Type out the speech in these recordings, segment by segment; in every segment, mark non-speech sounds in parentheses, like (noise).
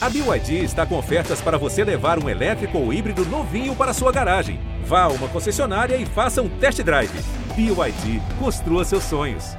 A BYD está com ofertas para você levar um elétrico ou híbrido novinho para sua garagem. Vá a uma concessionária e faça um test drive. BYD, construa seus sonhos.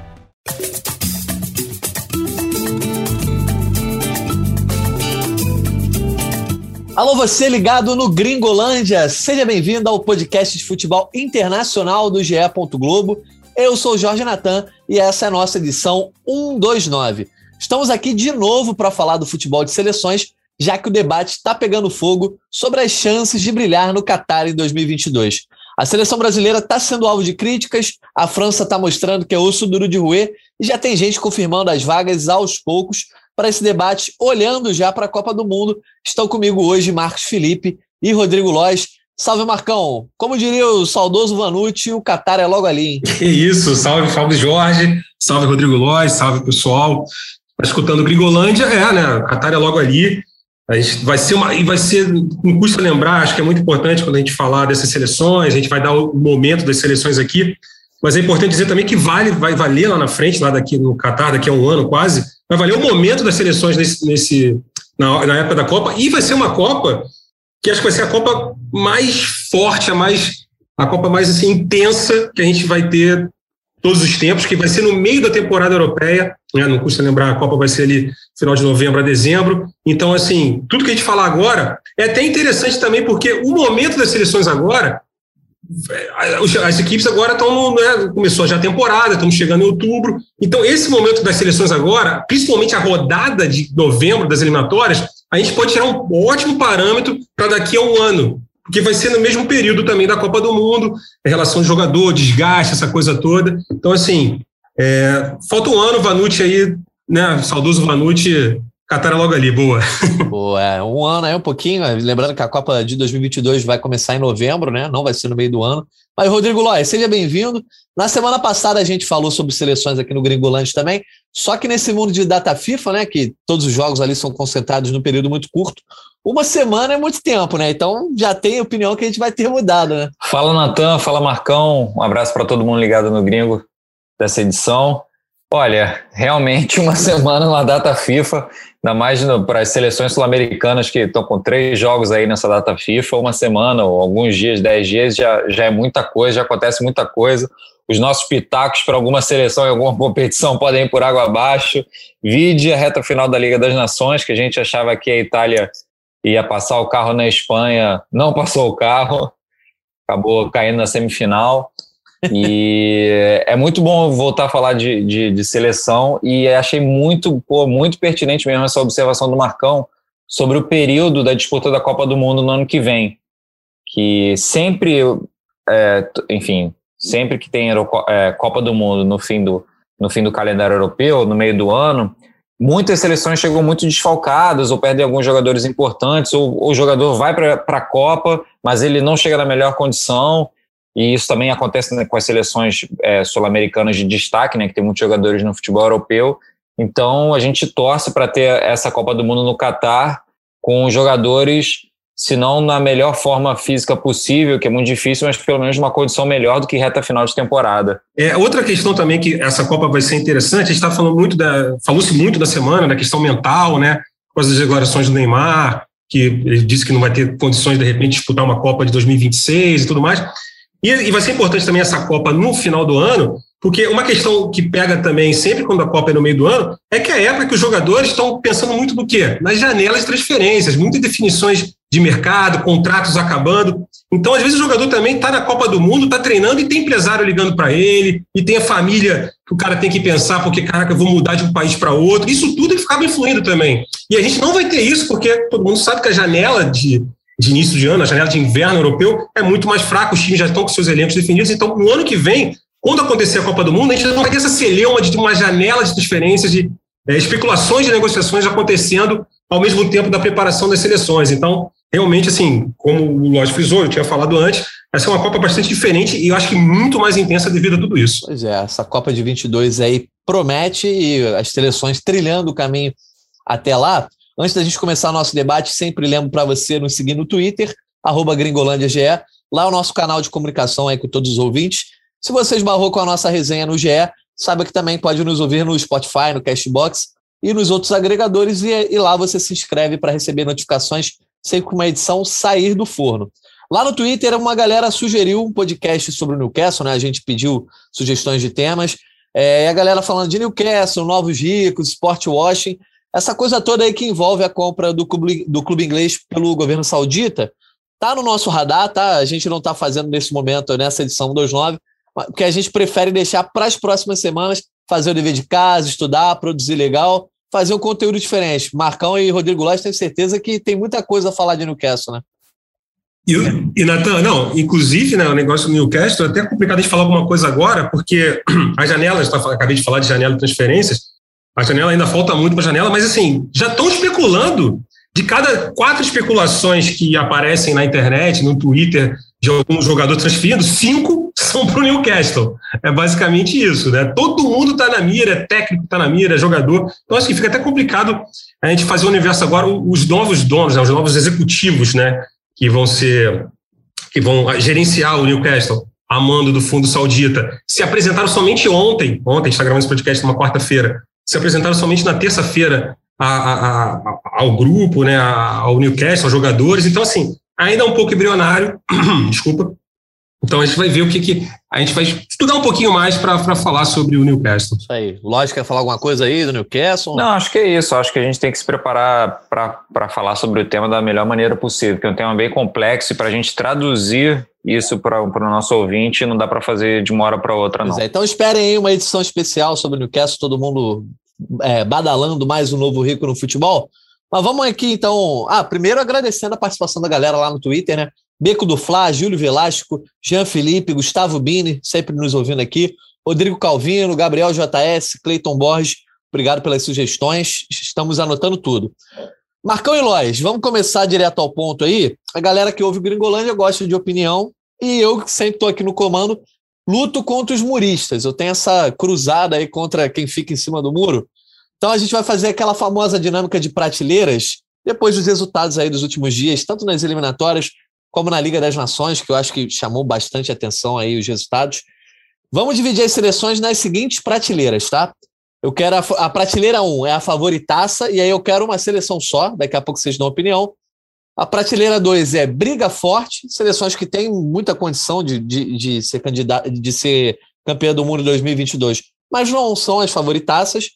Alô, você ligado no Gringolândia. Seja bem-vindo ao podcast de futebol internacional do GE. Globo. Eu sou Jorge Natan e essa é a nossa edição 129. Estamos aqui de novo para falar do futebol de seleções, já que o debate está pegando fogo sobre as chances de brilhar no Qatar em 2022. A seleção brasileira está sendo alvo de críticas, a França está mostrando que é osso duro de roer e já tem gente confirmando as vagas aos poucos para esse debate, olhando já para a Copa do Mundo. Estão comigo hoje Marcos Felipe e Rodrigo Lois. Salve, Marcão. Como diria o saudoso Vanucci, o Qatar é logo ali, hein? Que isso, salve, salve Jorge, salve Rodrigo Lois, salve pessoal. Tá escutando Gringolândia, é, né? Qatar é logo ali. A gente vai ser uma. E vai ser. Não custa lembrar, acho que é muito importante quando a gente falar dessas seleções, a gente vai dar o momento das seleções aqui. Mas é importante dizer também que vale, vai valer lá na frente, lá daqui no Qatar, daqui a um ano quase, vai valer o momento das seleções nesse, nesse na, na época da Copa, e vai ser uma Copa que acho que vai ser a Copa mais forte, a mais a Copa mais assim, intensa que a gente vai ter todos os tempos, que vai ser no meio da temporada europeia, né? não custa lembrar, a Copa vai ser ali final de novembro a dezembro. Então, assim, tudo que a gente falar agora é até interessante também, porque o momento das seleções agora, as equipes agora estão, né, começou já a temporada, estamos chegando em outubro. Então, esse momento das seleções agora, principalmente a rodada de novembro das eliminatórias, a gente pode tirar um ótimo parâmetro para daqui a um ano, porque vai ser no mesmo período também da Copa do Mundo, relação de jogador, desgaste, essa coisa toda. Então, assim, é, falta um ano, Vanucci aí, né? Saudoso Vanucci, Catar logo ali, boa. (laughs) Boa, é, um ano aí, um pouquinho. Lembrando que a Copa de 2022 vai começar em novembro, né? Não vai ser no meio do ano. Mas, Rodrigo Lóia, seja bem-vindo. Na semana passada a gente falou sobre seleções aqui no Gringolante também, só que nesse mundo de data FIFA, né, que todos os jogos ali são concentrados num período muito curto, uma semana é muito tempo, né? Então já tem opinião que a gente vai ter mudado, né? Fala, Natan, fala, Marcão. Um abraço para todo mundo ligado no Gringo dessa edição. Olha, realmente uma (laughs) semana na data FIFA, ainda mais para as seleções sul-americanas que estão com três jogos aí nessa data FIFA, uma semana ou alguns dias, dez dias, já, já é muita coisa, já acontece muita coisa. Os nossos pitacos para alguma seleção em alguma (laughs) competição podem ir por água abaixo. Vide a reta final da Liga das Nações, que a gente achava que a Itália ia passar o carro na Espanha, não passou o carro, acabou caindo na semifinal. E é muito bom voltar a falar de, de, de, seleção e achei muito, pô, muito pertinente mesmo essa observação do Marcão sobre o período da disputa da Copa do Mundo no ano que vem. Que sempre, é, enfim, sempre que tem é, Copa do Mundo no fim do, no fim do calendário europeu, no meio do ano, muitas seleções chegam muito desfalcadas ou perdem alguns jogadores importantes, ou, ou o jogador vai para a Copa, mas ele não chega na melhor condição e isso também acontece né, com as seleções é, sul-americanas de destaque, né, que tem muitos jogadores no futebol europeu. Então a gente torce para ter essa Copa do Mundo no Catar com jogadores, se não na melhor forma física possível, que é muito difícil, mas pelo menos uma condição melhor do que reta final de temporada. É, outra questão também que essa Copa vai ser interessante, a gente está falando muito da. falou-se muito da semana, da questão mental, né? Com as declarações do Neymar, que ele disse que não vai ter condições de repente disputar uma Copa de 2026 e tudo mais. E, e vai ser importante também essa Copa no final do ano, porque uma questão que pega também sempre quando a Copa é no meio do ano é que é a época que os jogadores estão pensando muito no quê? Nas janelas de transferências, muitas definições de mercado, contratos acabando. Então, às vezes, o jogador também está na Copa do Mundo, está treinando e tem empresário ligando para ele, e tem a família que o cara tem que pensar, porque, caraca, eu vou mudar de um país para outro. Isso tudo acaba influindo também. E a gente não vai ter isso, porque todo mundo sabe que a janela de, de início de ano, a janela de inverno europeu, é muito mais fraca, os times já estão com seus elencos definidos. Então, no ano que vem, quando acontecer a Copa do Mundo, a gente não vai ter essa celeuma de uma janela de transferências, de é, especulações de negociações acontecendo ao mesmo tempo da preparação das seleções. Então, realmente, assim, como o Lodge frisou, eu tinha falado antes, essa é uma Copa bastante diferente e eu acho que muito mais intensa devido a tudo isso. Pois é, essa Copa de 22 aí promete e as seleções trilhando o caminho até lá. Antes da gente começar nosso debate, sempre lembro para você nos seguir no Twitter, arroba gringolândiage, lá é o nosso canal de comunicação aí com todos os ouvintes. Se você esbarrou com a nossa resenha no GE, saiba que também pode nos ouvir no Spotify, no Castbox, e nos outros agregadores, e, e lá você se inscreve para receber notificações sempre que uma edição sair do forno. Lá no Twitter, uma galera sugeriu um podcast sobre o Newcastle, né? A gente pediu sugestões de temas. É, a galera falando de Newcastle, novos ricos, sport washing, essa coisa toda aí que envolve a compra do clube, do clube inglês pelo governo saudita, tá no nosso radar, tá? A gente não está fazendo nesse momento, nessa edição 29, porque a gente prefere deixar para as próximas semanas fazer o dever de casa, estudar, produzir legal, fazer um conteúdo diferente. Marcão e Rodrigo Lopes tenho certeza que tem muita coisa a falar de Newcastle, né? E, e Natan, não, inclusive, né, o negócio do Newcastle, é até complicado de falar alguma coisa agora, porque (clears throat) as janelas, tá, acabei de falar de janela de transferências, a janela ainda falta muito para a janela, mas assim, já estão especulando de cada quatro especulações que aparecem na internet, no Twitter, de algum jogador transferindo, cinco para o Newcastle. É basicamente isso, né? Todo mundo está na mira, é técnico está na mira, é jogador. Então acho que fica até complicado a gente fazer o universo agora, os novos donos, né, os novos executivos, né? Que vão ser, que vão gerenciar o Newcastle, a mando do fundo saudita, se apresentaram somente ontem. Ontem, a gente está gravando esse podcast numa quarta-feira. Se apresentaram somente na terça-feira ao grupo, né, ao Newcastle, aos jogadores. Então, assim, ainda é um pouco embrionário, (clears throat) desculpa. Então a gente vai ver o que, que a gente vai estudar um pouquinho mais para falar sobre o Newcastle. Isso aí. Lógico, quer falar alguma coisa aí do Newcastle? Não, acho que é isso. Acho que a gente tem que se preparar para falar sobre o tema da melhor maneira possível, porque é um tema bem complexo e para a gente traduzir isso para o nosso ouvinte não dá para fazer de uma hora para outra, não. É, então esperem aí uma edição especial sobre o Newcastle, todo mundo é, badalando mais um novo rico no futebol. Mas vamos aqui, então. Ah, primeiro agradecendo a participação da galera lá no Twitter, né? Beco do Flá, Júlio Velasco, Jean Felipe, Gustavo Bini, sempre nos ouvindo aqui, Rodrigo Calvino, Gabriel JS, Cleiton Borges, obrigado pelas sugestões, estamos anotando tudo. Marcão e Lois, vamos começar direto ao ponto aí. A galera que ouve o Gringolândia gosta de opinião e eu, que sempre estou aqui no comando, luto contra os muristas. Eu tenho essa cruzada aí contra quem fica em cima do muro. Então a gente vai fazer aquela famosa dinâmica de prateleiras depois dos resultados aí dos últimos dias, tanto nas eliminatórias como na Liga das Nações, que eu acho que chamou bastante atenção aí os resultados. Vamos dividir as seleções nas seguintes prateleiras, tá? Eu quero a, a prateleira 1 é a favoritaça, e aí eu quero uma seleção só, daqui a pouco vocês dão opinião. A prateleira 2 é briga forte, seleções que têm muita condição de, de, de ser candidata, de ser campeã do mundo em 2022, mas não são as favoritaças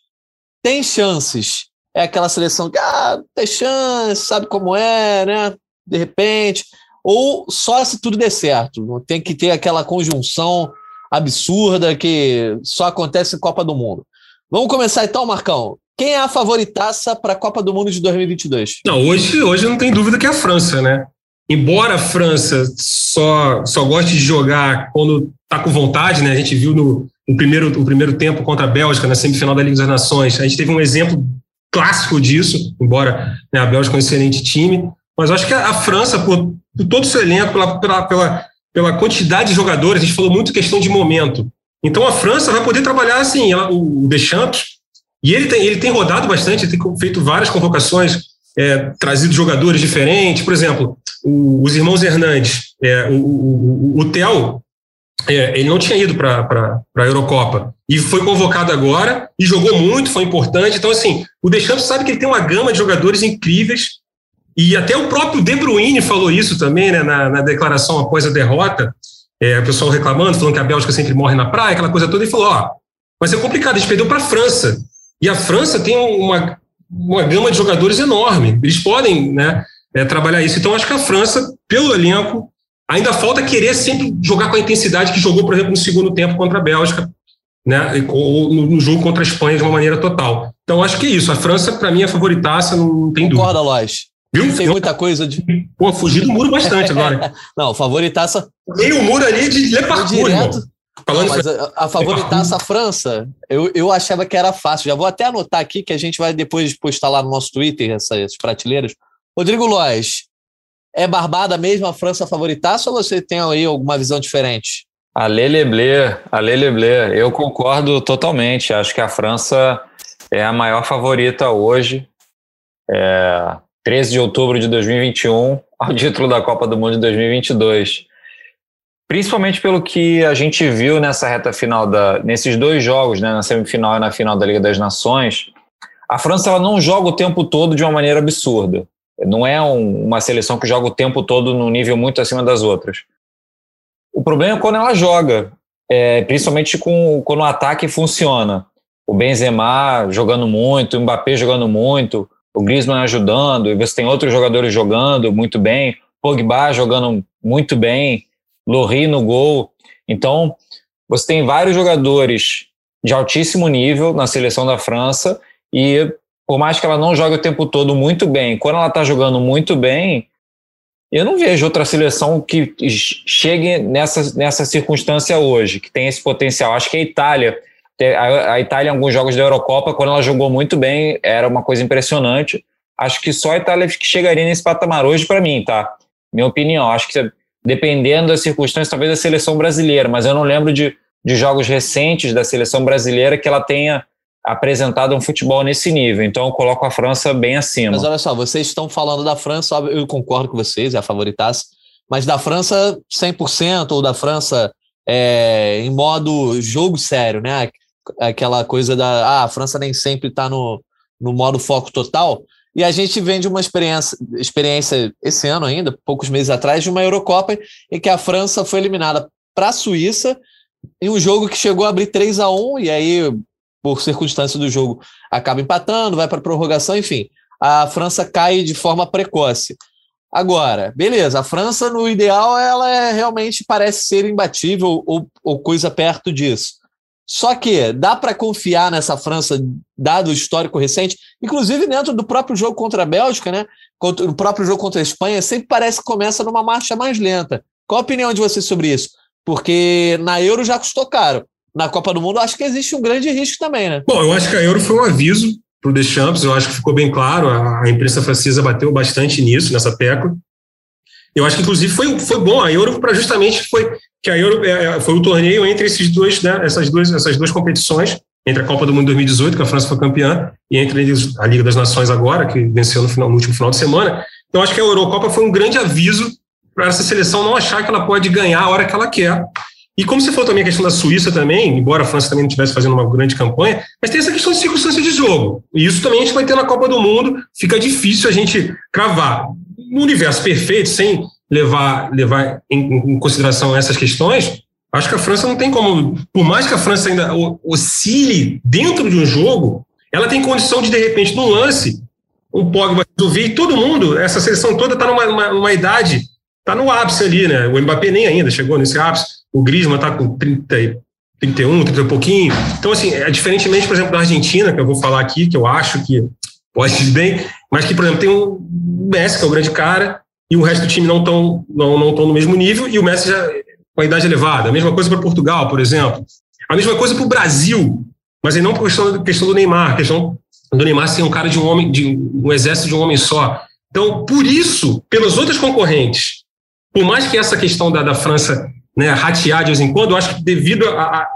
tem chances. É aquela seleção que, ah, tem chance, sabe como é, né? De repente. Ou só se tudo der certo. Tem que ter aquela conjunção absurda que só acontece em Copa do Mundo. Vamos começar então, Marcão. Quem é a favoritaça para a Copa do Mundo de 2022? Não, hoje, hoje não tem dúvida que é a França, né? Embora a França só, só goste de jogar quando está com vontade, né? A gente viu no, o primeiro, o primeiro tempo contra a Bélgica na semifinal da Liga das Nações. A gente teve um exemplo clássico disso, embora né, a Bélgica é um excelente time, mas acho que a, a França, por, por, todo o seu elenco, pela, pela, pela, quantidade de jogadores, a gente falou muito questão de momento. Então a França vai poder trabalhar assim, ela, o, o Deschamps, e ele tem, ele tem rodado bastante, tem feito várias convocações, é, trazido jogadores diferentes, por exemplo, o, os irmãos Hernandes, é, o, o, o Theo é, ele não tinha ido para a Eurocopa e foi convocado agora e jogou muito, foi importante. Então, assim, o Deschamps sabe que ele tem uma gama de jogadores incríveis e até o próprio De Bruyne falou isso também né, na, na declaração após a derrota. É, o pessoal reclamando, falando que a Bélgica sempre morre na praia, aquela coisa toda. E falou: Ó, mas é complicado, a gente perdeu para a França. E a França tem uma, uma gama de jogadores enorme. Eles podem né, é, trabalhar isso. Então, acho que a França, pelo elenco, Ainda falta querer sempre jogar com a intensidade que jogou, por exemplo, no segundo tempo contra a Bélgica, né? ou no jogo contra a Espanha de uma maneira total. Então, acho que é isso. A França, para mim, é a favoritaça, não tem dúvida. Concorda, Lois. Viu? Tem muita coisa de. Pô, fugi do muro bastante agora. (laughs) não, favoritaça. Meio muro ali de Le Parcours, direto. Falando não, mas a, a favoritaça a França, eu, eu achava que era fácil. Já vou até anotar aqui que a gente vai depois postar lá no nosso Twitter essas prateleiras. Rodrigo Lois, é barbada mesmo a França favoritaça ou você tem aí alguma visão diferente? A Leleblé, a Leleblé, eu concordo totalmente. Acho que a França é a maior favorita hoje. É, 13 de outubro de 2021, ao (laughs) título da Copa do Mundo de 2022. Principalmente pelo que a gente viu nessa reta final, da, nesses dois jogos, né, na semifinal e na final da Liga das Nações, A França ela não joga o tempo todo de uma maneira absurda. Não é um, uma seleção que joga o tempo todo num nível muito acima das outras. O problema é quando ela joga, é, principalmente com, quando o ataque funciona. O Benzema jogando muito, o Mbappé jogando muito, o Griezmann ajudando, e você tem outros jogadores jogando muito bem, Pogba jogando muito bem, Lorri no gol. Então, você tem vários jogadores de altíssimo nível na seleção da França e por mais que ela não jogue o tempo todo muito bem, quando ela está jogando muito bem, eu não vejo outra seleção que chegue nessa, nessa circunstância hoje, que tem esse potencial. Acho que a Itália, a, Itália em alguns jogos da Eurocopa, quando ela jogou muito bem, era uma coisa impressionante. Acho que só a Itália chegaria nesse patamar hoje para mim, tá? Minha opinião. Acho que dependendo das circunstâncias, talvez a seleção brasileira, mas eu não lembro de, de jogos recentes da seleção brasileira que ela tenha apresentado um futebol nesse nível. Então eu coloco a França bem acima. Mas olha só, vocês estão falando da França, eu concordo com vocês, é a favoritaça, mas da França 100% ou da França é, em modo jogo sério, né? Aquela coisa da ah, a França nem sempre está no, no modo foco total. E a gente vem de uma experiência, experiência esse ano ainda, poucos meses atrás, de uma Eurocopa em que a França foi eliminada para a Suíça em um jogo que chegou a abrir 3 a 1 e aí por circunstância do jogo, acaba empatando, vai para prorrogação, enfim. A França cai de forma precoce. Agora, beleza, a França, no ideal, ela é, realmente parece ser imbatível ou, ou coisa perto disso. Só que dá para confiar nessa França, dado o histórico recente, inclusive dentro do próprio jogo contra a Bélgica, né? O próprio jogo contra a Espanha, sempre parece que começa numa marcha mais lenta. Qual a opinião de vocês sobre isso? Porque na Euro já custou caro na Copa do Mundo, acho que existe um grande risco também, né? Bom, eu acho que a Euro foi um aviso para o Deschamps, eu acho que ficou bem claro, a, imprensa francesa bateu bastante nisso, nessa tecla. Eu acho que, inclusive, foi, foi bom a Euro para justamente foi que a Euro é, é, foi o torneio entre esses dois, né, essas, duas, essas duas competições, entre a Copa do Mundo 2018, que a França foi campeã, e entre a Liga das Nações agora, que venceu no, final, no último final de semana. Então, acho que a Eurocopa foi um grande aviso para essa seleção não achar que ela pode ganhar a hora que ela quer e como você falou também a questão da Suíça também, embora a França também não estivesse fazendo uma grande campanha, mas tem essa questão de circunstância de jogo. E isso também a gente vai ter na Copa do Mundo, fica difícil a gente cravar. No universo perfeito, sem levar, levar em, em consideração essas questões, acho que a França não tem como, por mais que a França ainda oscile dentro de um jogo, ela tem condição de, de repente, no lance, o Pogba resolver e todo mundo, essa seleção toda está numa, numa, numa idade, está no ápice ali, né? O Mbappé nem ainda chegou nesse ápice o Griezmann está com 30, 31, 30 e pouquinho. Então, assim, é diferentemente, por exemplo, da Argentina, que eu vou falar aqui, que eu acho que pode ir bem, mas que, por exemplo, tem o Messi, que é o grande cara, e o resto do time não estão não, não tão no mesmo nível, e o Messi já com a idade elevada. A mesma coisa para Portugal, por exemplo. A mesma coisa para o Brasil, mas aí não por questão, questão do Neymar, questão do Neymar ser um cara de um homem, de um exército de um homem só. Então, por isso, pelas outras concorrentes, por mais que essa questão da, da França né, ratear de vez em quando. Eu acho que devido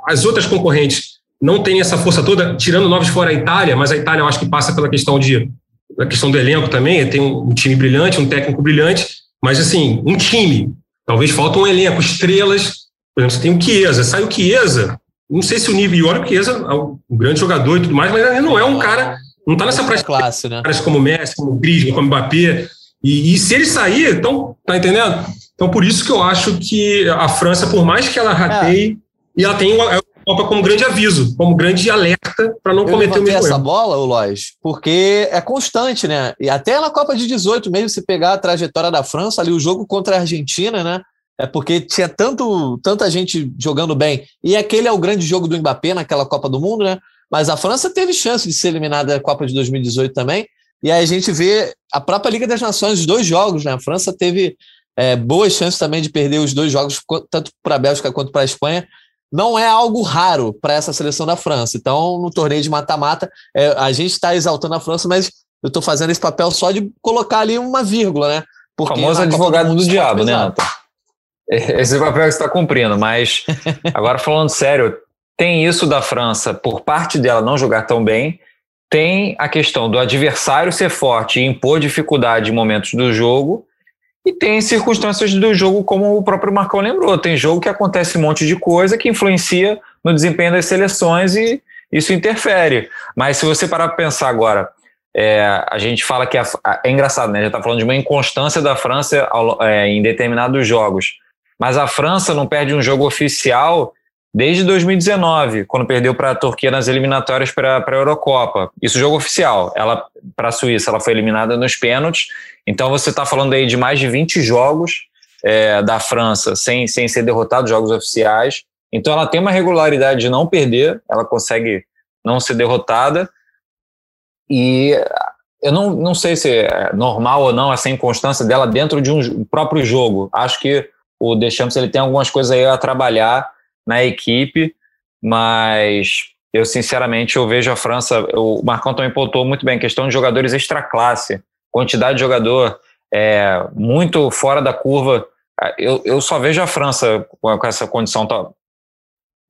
às outras concorrentes não tem essa força toda, tirando novos fora a Itália, mas a Itália eu acho que passa pela questão de a questão do elenco também, tem um time brilhante, um técnico brilhante, mas assim, um time, talvez falta um elenco, estrelas, por exemplo, você tem o Chiesa, sai o Chiesa, não sei se o nível, e olha o Chiesa é um grande jogador e tudo mais, mas ele não é um cara, não está nessa prática classe, né? como Messi, como Griezmann, como Mbappé, e, e se ele sair, então, tá entendendo? Então, por isso que eu acho que a França, por mais que ela rateie, é. e ela tem Copa como grande aviso, como grande alerta para não eu cometer o mesmo essa erro. bola, Lois, porque é constante, né? E até na Copa de 18, mesmo se pegar a trajetória da França, ali o jogo contra a Argentina, né? É porque tinha tanto, tanta gente jogando bem. E aquele é o grande jogo do Mbappé naquela Copa do Mundo, né? Mas a França teve chance de ser eliminada da Copa de 2018 também. E aí a gente vê a própria Liga das Nações, os dois jogos, né? A França teve é, boas chances também de perder os dois jogos, tanto para a Bélgica quanto para a Espanha. Não é algo raro para essa seleção da França. Então, no torneio de mata-mata, é, a gente está exaltando a França, mas eu estou fazendo esse papel só de colocar ali uma vírgula, né? Porque famoso advogado do, do diabo, né, Nathan? Esse papel que você está cumprindo, mas (laughs) agora falando sério, tem isso da França, por parte dela não jogar tão bem, tem a questão do adversário ser forte e impor dificuldade em momentos do jogo, e tem circunstâncias do jogo, como o próprio Marcão lembrou. Tem jogo que acontece um monte de coisa que influencia no desempenho das seleções e, isso interfere. Mas se você parar para pensar agora, é, a gente fala que a, a, é engraçado, né? Já está falando de uma inconstância da França ao, é, em determinados jogos. Mas a França não perde um jogo oficial desde 2019, quando perdeu para a Turquia nas eliminatórias para a Eurocopa. Isso jogo oficial. Ela para a Suíça, ela foi eliminada nos pênaltis. Então você está falando aí de mais de 20 jogos é, da França sem, sem ser derrotado, jogos oficiais. Então ela tem uma regularidade de não perder, ela consegue não ser derrotada. E eu não, não sei se é normal ou não essa inconstância dela dentro de um próprio jogo. Acho que o Deschamps ele tem algumas coisas aí a trabalhar na equipe, mas eu sinceramente eu vejo a França, o Marcão também pontuou muito bem, questão de jogadores extra classe, quantidade de jogador é, muito fora da curva. Eu, eu só vejo a França com, essa condição. Tá,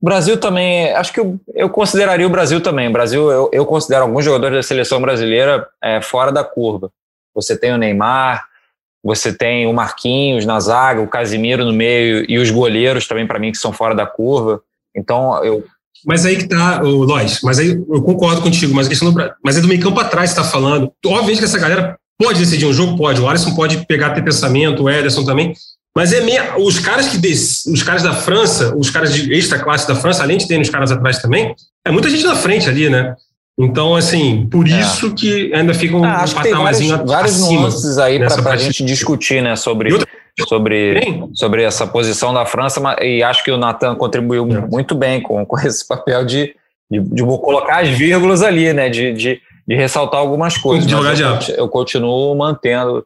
Brasil também, acho que eu, eu consideraria o Brasil também. O Brasil, eu, eu considero alguns jogadores da seleção brasileira é, fora da curva. Você tem o Neymar, você tem o Marquinhos na zaga, o Casimiro no meio e os goleiros também, para mim, que são fora da curva. Então, eu. Mas aí que tá, o Lois, mas aí eu concordo contigo, mas a questão do, mas é do meio campo atrás que está falando. Obviamente que essa galera pode decidir um jogo, pode. O Alisson pode pegar ter pensamento, o Ederson também, mas é meia, os caras que des, os caras da França, os caras de extra classe da França, além de terem os caras atrás também, é muita gente na frente ali, né? Então, assim, por é. isso que ainda fica um, ah, acho um patamarzinho vários, vários nuances aí para a gente discutir, né, sobre, sobre, sobre essa posição da França, e acho que o Natan contribuiu é. muito bem com, com (laughs) esse papel de, de, de colocar as vírgulas ali, né, de, de, de ressaltar algumas coisas. Eu, eu continuo mantendo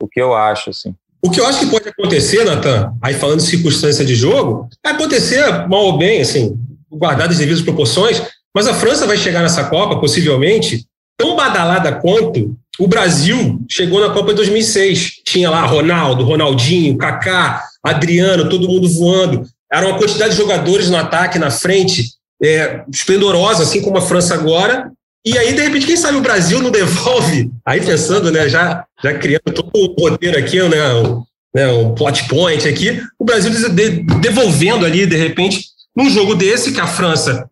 o que eu acho, assim. O que eu acho que pode acontecer, Natan, aí falando de circunstância de jogo, é acontecer mal ou bem, assim, guardado as devidas proporções, mas a França vai chegar nessa Copa, possivelmente, tão badalada quanto o Brasil chegou na Copa de 2006. Tinha lá Ronaldo, Ronaldinho, Kaká, Adriano, todo mundo voando. Era uma quantidade de jogadores no ataque, na frente, é, esplendorosa, assim como a França agora, e aí, de repente, quem sabe o Brasil não devolve? Aí pensando, né, já, já criando todo o roteiro aqui, né, um, né, plot point aqui, o Brasil devolvendo ali, de repente, num jogo desse, que a França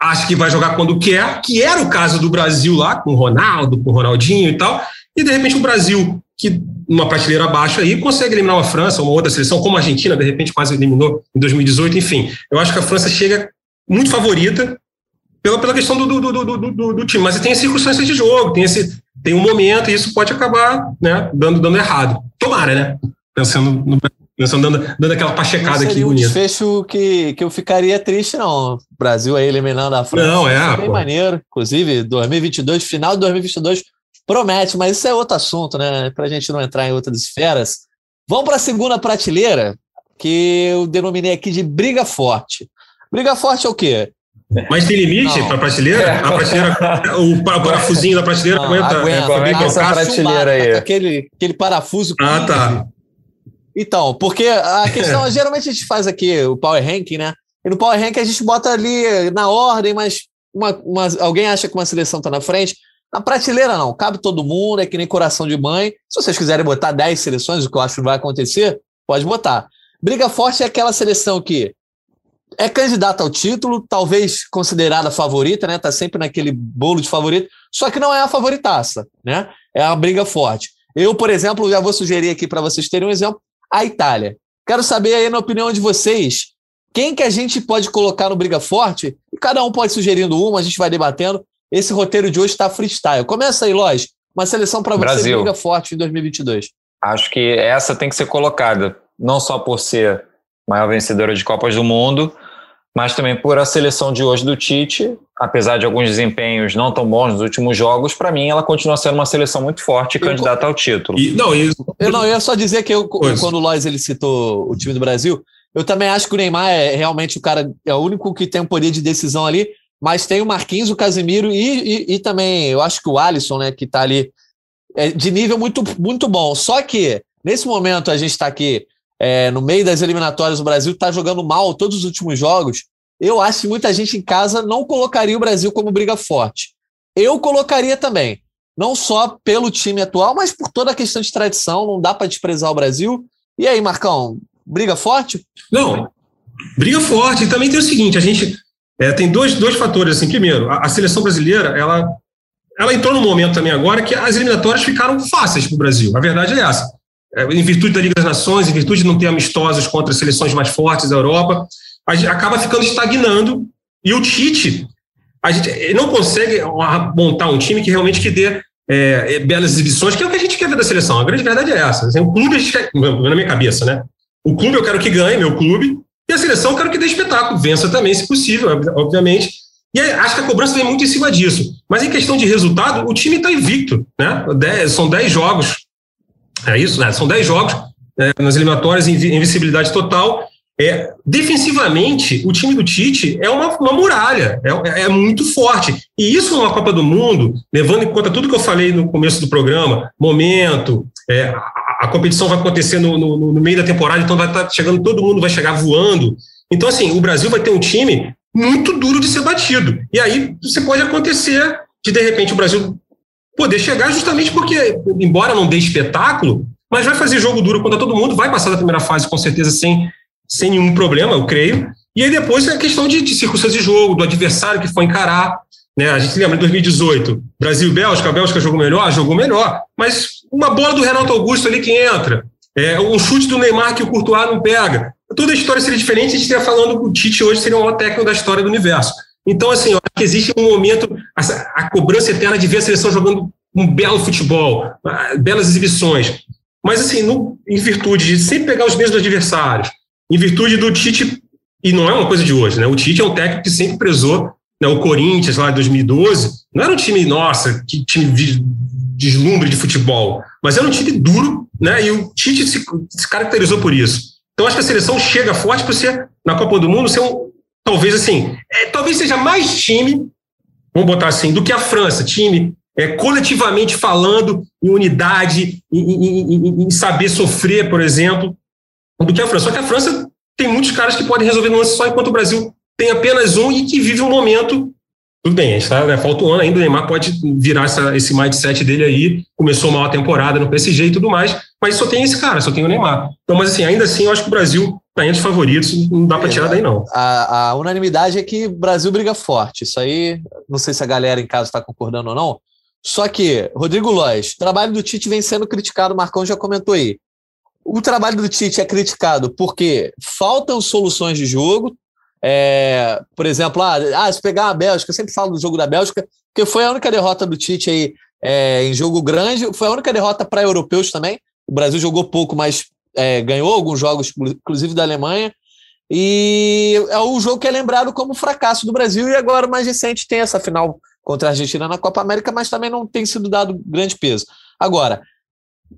acha que vai jogar quando quer, que era o caso do Brasil lá, com o Ronaldo, com o Ronaldinho e tal, e de repente o Brasil, que uma prateleira abaixo aí, consegue eliminar a França, uma outra seleção, como a Argentina, de repente quase eliminou em 2018, enfim. Eu acho que a França chega muito favorita, pela, pela questão do, do, do, do, do time. Mas tem as circunstâncias de jogo, tem, esse, tem um momento, e isso pode acabar né, dando, dando errado. Tomara, né? Pensando no Pensando, dando, dando aquela pachecada aqui bonita. um desfecho que, que eu ficaria triste, não. O Brasil aí eliminando a França. Não, é. é bem pô. maneiro. Inclusive, 2022, final de 2022, promete, mas isso é outro assunto, né? Para a gente não entrar em outras esferas. Vamos para a segunda prateleira, que eu denominei aqui de briga forte. Briga forte é o quê? Mas tem limite para a prateleira? É. A prateleira, o parafusinho da prateleira não, aguenta. aguenta, é, aguenta essa prateleira aí. Aquele, aquele parafuso. Ah, tá. Então, porque a (laughs) questão, geralmente a gente faz aqui o Power Ranking, né? E no Power Ranking a gente bota ali na ordem, mas uma, uma, alguém acha que uma seleção está na frente. Na prateleira não, cabe todo mundo, é que nem coração de mãe. Se vocês quiserem botar 10 seleções, o que eu acho que vai acontecer, pode botar. Briga Forte é aquela seleção que é candidata ao título, talvez considerada favorita, né? Tá sempre naquele bolo de favorito, só que não é a favoritaça, né? É a briga forte. Eu, por exemplo, já vou sugerir aqui para vocês terem um exemplo, a Itália. Quero saber aí, na opinião de vocês, quem que a gente pode colocar no briga forte? E cada um pode sugerindo uma, a gente vai debatendo. Esse roteiro de hoje está freestyle. Começa aí, Lois. Uma seleção para você briga forte em 2022. Acho que essa tem que ser colocada, não só por ser maior vencedora de Copas do Mundo, mas também por a seleção de hoje do Tite, apesar de alguns desempenhos não tão bons nos últimos jogos, para mim ela continua sendo uma seleção muito forte e candidata ao título. E, não, eu, eu não eu ia só dizer que eu, quando o Lois ele citou o time do Brasil, eu também acho que o Neymar é realmente o cara, é o único que tem um poder de decisão ali, mas tem o Marquinhos, o Casemiro e, e, e também eu acho que o Alisson, né, que está ali é de nível muito, muito bom. Só que nesse momento a gente está aqui é, no meio das eliminatórias, o Brasil está jogando mal todos os últimos jogos. Eu acho que muita gente em casa não colocaria o Brasil como briga forte. Eu colocaria também, não só pelo time atual, mas por toda a questão de tradição. Não dá para desprezar o Brasil. E aí, Marcão, briga forte? Não, briga forte. E também tem o seguinte: a gente É, tem dois, dois fatores. Assim. Primeiro, a, a, seleção brasileira, ela, ela entrou num momento também agora que as eliminatórias ficaram fáceis para o Brasil. A verdade é essa. É, em virtude da Liga das Nações, em virtude de não ter amistosos contra seleções mais fortes da Europa, acaba ficando estagnando. E o Tite, a gente não consegue montar um time que realmente que dê é, é, belas exibições, que é o que a gente quer ver da seleção. A grande verdade é essa. Assim, o clube, quer, na minha cabeça, né? O clube eu quero que ganhe, meu clube, e a seleção eu quero que dê espetáculo, vença também, se possível, obviamente. E acho que a cobrança vem muito em cima disso. Mas em questão de resultado, o time está invicto, né? Dez, são 10 jogos, é isso, né? São 10 jogos é, nas eliminatórias, invencibilidade total. É, defensivamente, o time do Tite é uma, uma muralha, é, é, muito forte. E isso numa Copa do Mundo, levando em conta tudo que eu falei no começo do programa, momento, é, a, a, competição vai acontecer no, no, no, meio da temporada, então vai estar tá chegando, todo mundo vai chegar voando. Então, assim, o Brasil vai ter um time muito duro de ser batido. E aí você pode acontecer de, de repente, o Brasil poder chegar justamente porque, embora não dê espetáculo, mas vai fazer jogo duro contra todo mundo, vai passar da primeira fase com certeza sem sem nenhum problema, eu creio. E aí depois é a questão de, de circunstâncias de jogo, do adversário que foi encarar. Né? A gente lembra em 2018, Brasil e Bélgica, a Bélgica jogou melhor, jogou melhor, mas uma bola do Renato Augusto ali que entra, é, um chute do Neymar que o Courtois não pega. Toda a história seria diferente, a gente estaria falando que o Tite hoje seria o maior técnico da história do universo. Então, assim, eu acho que existe um momento, a, a cobrança eterna de ver a seleção jogando um belo futebol, belas exibições. Mas, assim, no, em virtude de sempre pegar os mesmos adversários, em virtude do Tite, e não é uma coisa de hoje, né? O Tite é um técnico que sempre prezou, né? o Corinthians lá em 2012, não era um time, nossa, que time de deslumbre de futebol, mas era um time duro, né? E o Tite se, se caracterizou por isso. Então acho que a seleção chega forte para ser, na Copa do Mundo, ser um, talvez assim, é, talvez seja mais time, vamos botar assim, do que a França, time é, coletivamente falando, em unidade, em, em, em, saber sofrer, por exemplo do que a França. Só que a França tem muitos caras que podem resolver no lance só, enquanto o Brasil tem apenas um e que vive um momento. Tudo bem, a tá, né, falta um ano ainda, o Neymar pode virar essa, esse mindset dele aí, começou uma temporada no PSG e tudo mais, mas só tem esse cara, só tem o Neymar. Então, mas assim, ainda assim, eu acho que o Brasil está entre os favoritos, não dá para tirar daí não. A, a, unanimidade é que o Brasil briga forte, isso aí, não sei se a galera em casa está concordando ou não, só que, Rodrigo Lois, o trabalho do Tite vem sendo criticado, o Marcão já comentou aí. O trabalho do Tite é criticado porque faltam soluções de jogo. É, por exemplo, ah, ah, se pegar a Bélgica, eu sempre falo do jogo da Bélgica, porque foi a única derrota do Tite aí é, em jogo grande, foi a única derrota para europeus também. O Brasil jogou pouco, mas é, ganhou alguns jogos, inclusive da Alemanha. E é um jogo que é lembrado como fracasso do Brasil, e agora mais recente tem essa final contra a Argentina na Copa América, mas também não tem sido dado grande peso. Agora,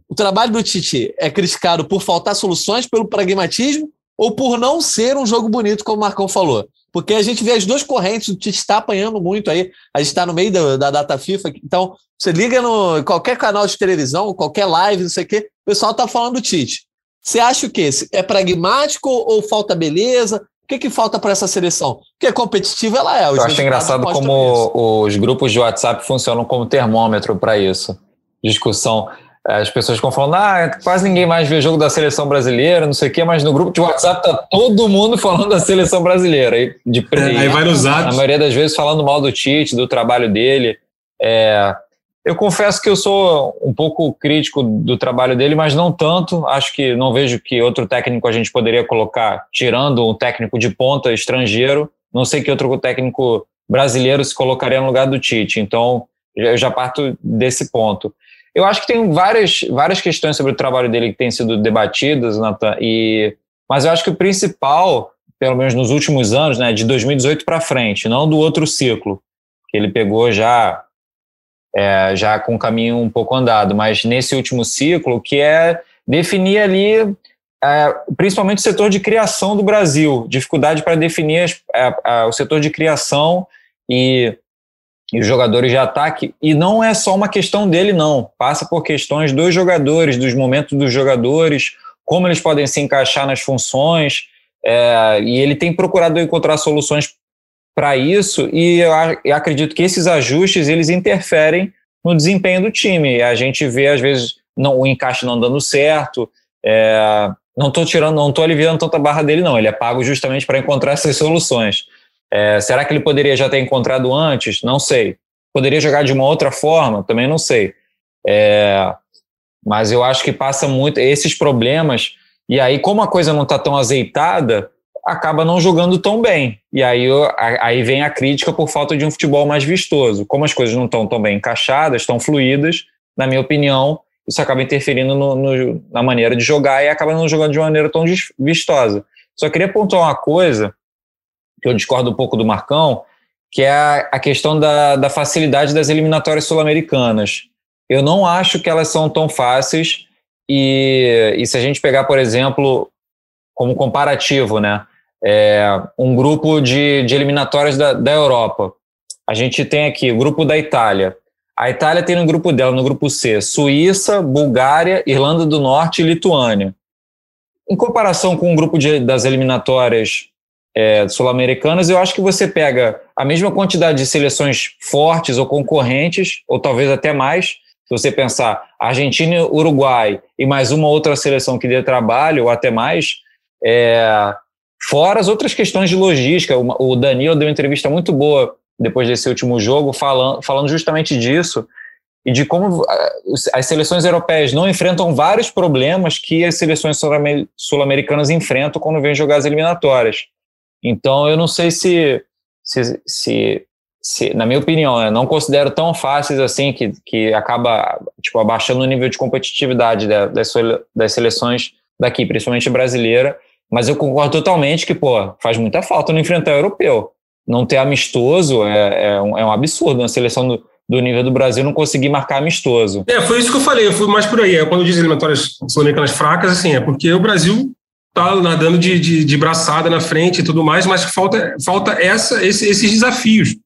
o trabalho do Tite é criticado por faltar soluções, pelo pragmatismo ou por não ser um jogo bonito, como o Marcão falou. Porque a gente vê as duas correntes, o Tite está apanhando muito aí, a gente está no meio da, da, data FIFA, então você liga no qualquer canal de televisão, qualquer live, não sei o quê, o pessoal está falando do Tite. Você acha o quê? É pragmático ou falta beleza? O que, que falta para essa seleção? Porque competitiva ela é. Eu acho engraçado como os grupos de WhatsApp funcionam como termômetro para isso. Discussão. As pessoas ficam falando, ah, quase ninguém mais vê o jogo da seleção brasileira, não sei o quê, mas no grupo de WhatsApp tá todo mundo (laughs) falando da seleção brasileira. E de, é, aí vai nos A maioria das vezes falando mal do Tite, do trabalho dele. É, eu confesso que eu sou um pouco crítico do trabalho dele, mas não tanto. Acho que não vejo que outro técnico a gente poderia colocar, tirando um técnico de ponta estrangeiro. Não sei que outro técnico brasileiro se colocaria no lugar do Tite. Então, eu já parto desse ponto. Eu acho que tem várias, várias questões sobre o trabalho dele que têm sido debatidas, Nathan, e, mas eu acho que o principal, pelo menos nos últimos anos, né, de 2018 para frente, não do outro ciclo, que ele pegou já, é, já com o caminho um pouco andado, mas nesse último ciclo, que é definir ali é, principalmente o setor de criação do Brasil, dificuldade para definir as, é, o setor de criação e e os jogadores de ataque, e não é só uma questão dele, não. Passa por questões dos jogadores, dos momentos dos jogadores, como eles podem se encaixar nas funções, é, e ele tem procurado encontrar soluções para isso, e eu, eu, acredito que esses ajustes eles interferem no desempenho do time. A gente vê, às vezes, não, o encaixe não dando certo. É, não estou tirando, não estou aliviando tanta barra dele, não. Ele é pago justamente para encontrar essas soluções. É, será que ele poderia já ter encontrado antes? Não sei. Poderia jogar de uma outra forma? Também não sei. É, mas eu acho que passa muito esses problemas. E aí, como a coisa não está tão azeitada, acaba não jogando tão bem. E aí, aí vem a crítica por falta de um futebol mais vistoso. Como as coisas não estão tão bem encaixadas, tão fluídas, na minha opinião, isso acaba interferindo no, no, na maneira de jogar e acaba não jogando de maneira tão vistosa. Só queria pontuar uma coisa, que eu discordo um pouco do Marcão, que é a, a questão da, da facilidade das eliminatórias sul-americanas. Eu não acho que elas são tão fáceis, e, e se a gente pegar, por exemplo, como comparativo, né, é, um grupo de, de eliminatórias da, da Europa. A gente tem aqui o grupo da Itália. A Itália tem no grupo dela, no grupo C, Suíça, Bulgária, Irlanda do Norte e Lituânia. Em comparação com o grupo de, das eliminatórias é, sul-americanas, eu acho que você pega a mesma quantidade de seleções fortes ou concorrentes, ou talvez até mais, se você pensar Argentina Uruguai e mais uma outra seleção que dê trabalho, ou até mais, é, fora as outras questões de logística. O, Danilo deu uma entrevista muito boa depois desse último jogo, falando, falando justamente disso e de como ah, as seleções europeias não enfrentam vários problemas que as seleções sul-americanas enfrentam quando vêm jogar as eliminatórias. Então, eu não sei se, se, se, se na minha opinião, eu não considero tão fáceis assim que, que acaba tipo, abaixando o nível de competitividade das, das seleções daqui, principalmente brasileira, mas eu concordo totalmente que, pô, faz muita falta não enfrentar o europeu não ter amistoso é, é, um, é um absurdo. Uma seleção do, do nível do Brasil não conseguir marcar amistoso. É, foi isso que eu falei, eu fui mais por aí. É, quando disse eliminatórias sul-americanas fracas, assim, é porque o Brasil tá nadando de, de, de, braçada na frente e tudo mais, mas falta, falta essa, esse, esses desafios.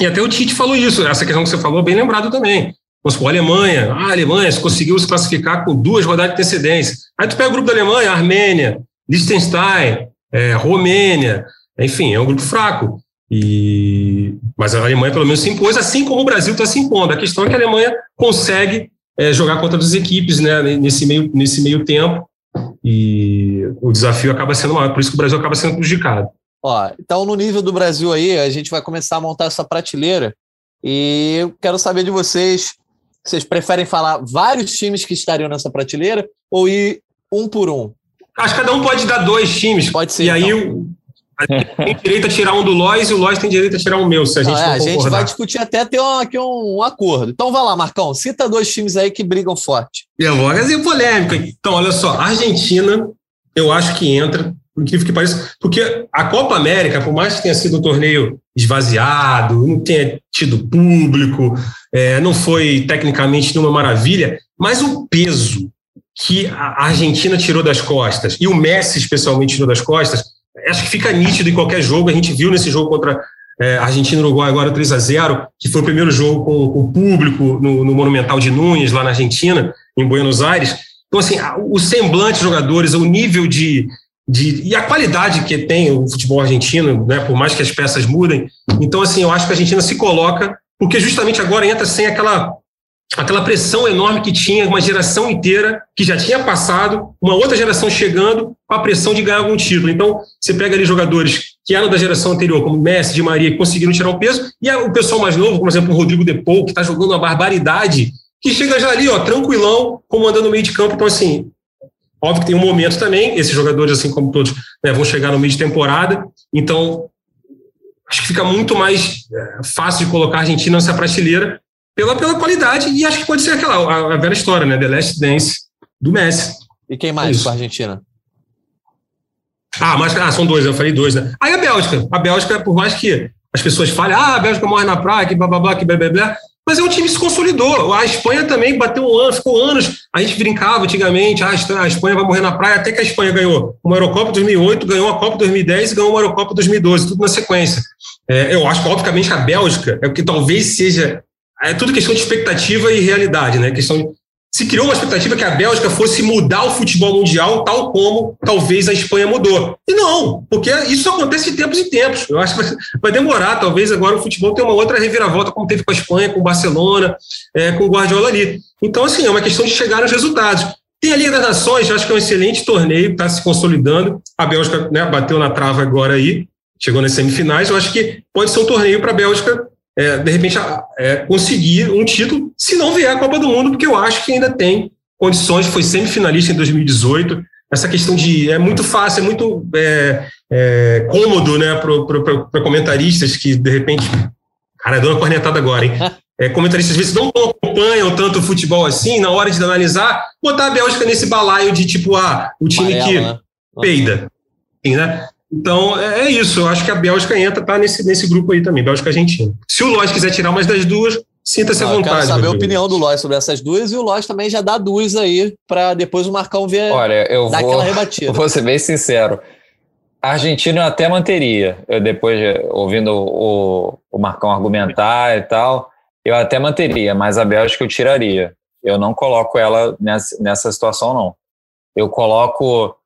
E até o Tite falou isso, essa questão que você falou, bem lembrado também. Vamos supor, a Alemanha, ah, a Alemanha conseguiu se classificar com duas rodadas de antecedência. Aí tu pega o grupo da Alemanha, Armênia, Liechtenstein, é, Romênia, enfim, é um grupo fraco. E, mas a Alemanha pelo menos se impôs, assim como o Brasil está se impondo. A questão é que a Alemanha consegue é, jogar contra as equipes né, nesse, meio, nesse meio tempo e o desafio acaba sendo maior, por isso que o Brasil acaba sendo prejudicado. Ó, então, no nível do Brasil aí, a gente vai começar a montar essa prateleira e eu quero saber de vocês, vocês preferem falar vários times que estariam nessa prateleira ou ir um por um? Acho que cada um pode dar dois times. Pode ser. E então. aí tem direito a tirar um do Lois e o Lois tem direito a tirar um meu, se a gente não, é, A gente vai discutir até ter um, aqui um, um, acordo. Então vai lá, Marcão, cita dois times aí que brigam forte. Eu vou fazer polêmica. Então, olha só, Argentina, eu acho que entra, por incrível que pareça, porque a Copa América, por mais que tenha sido um torneio esvaziado, não tenha tido público, é, não foi tecnicamente nenhuma maravilha, mas o peso que a Argentina tirou das costas, e o Messi especialmente tirou das costas, acho que fica nítido em qualquer jogo. A gente viu nesse jogo contra é, Argentina e Uruguai agora 3 a 0 que foi o primeiro jogo com, o público no, no, Monumental de Nunes, lá na Argentina, em Buenos Aires. Então, assim, o semblante dos jogadores, o nível de, de. e a qualidade que tem o futebol argentino, né, por mais que as peças mudem. Então, assim, eu acho que a Argentina se coloca, porque justamente agora entra sem aquela aquela pressão enorme que tinha uma geração inteira que já tinha passado, uma outra geração chegando com a pressão de ganhar algum título. Então, você pega ali jogadores que eram da geração anterior, como Messi, Di Maria, que conseguiram tirar o peso, e o pessoal mais novo, como por exemplo o Rodrigo Depou, que está jogando uma barbaridade, que chega já ali, ó, tranquilão, comandando o meio de campo. Então, assim, óbvio que tem um momento também, esses jogadores, assim como todos, né, vão chegar no meio de temporada, então acho que fica muito mais é, fácil de colocar a Argentina nessa prateleira, pela, pela qualidade, e acho que pode ser aquela, a, a velha história, né? The Last Dance do Messi. E quem mais com a Argentina? Ah, mas ah, são dois, eu falei dois, né? Aí a Bélgica. A Bélgica, por mais que as pessoas falem, ah, a Bélgica morre na praia, que blá blá blá, que blá blá blá, mas é um time que se consolidou. A Espanha também bateu um ano, ficou anos. A gente brincava antigamente, ah, a Espanha vai morrer na praia, até que a Espanha ganhou uma Eurocopa 2008, ganhou a Copa 2010 e ganhou uma Eurocopa 2012, tudo na sequência. É, eu acho que, obviamente, a Bélgica é o que talvez seja é tudo questão de expectativa e realidade, né? Questão de, se criou uma expectativa que a Bélgica fosse mudar o futebol mundial, tal como talvez a Espanha mudou. E não, porque isso acontece de tempos em tempos. Eu acho que vai demorar, talvez agora o futebol tenha uma outra reviravolta, como teve com a Espanha, com o Barcelona, é, com o Guardiola ali. Então, assim, é uma questão de chegar nos resultados. Tem a Liga das Nações, eu acho que é um excelente torneio, está se consolidando. A Bélgica né, bateu na trava agora aí, chegou nas semifinais. Eu acho que pode ser um torneio para a Bélgica, é, de repente, é, conseguir um título, se não vier a Copa do Mundo, porque eu acho que ainda tem condições. Foi semifinalista em 2018. Essa questão de. É muito fácil, é muito é, é cômodo né, para comentaristas que, de repente. Cara, deu uma cornetada agora, hein? (laughs) É, comentaristas às vezes não acompanham tanto o futebol assim, na hora de analisar, botar a Bélgica nesse balaio de tipo, ah, o time que né? peida. Assim, né? Então, é, é isso. Eu acho que a Bélgica entra, tá nesse, nesse grupo aí também, Bélgica e Argentina. Se o Lois quiser tirar mais das duas, sinta-se à vontade. Eu quero saber a opinião do Lois sobre essas duas e o Lois também já dá duas aí para depois o Marcão ver Olha, eu dar vou, aquela (laughs) rebatida. Eu vou ser bem sincero. A Argentina eu até manteria. Eu depois, ouvindo o, o Marcão argumentar e tal, eu até manteria, mas a Bélgica eu tiraria. Eu não coloco ela nessa, nessa situação, não. Eu coloco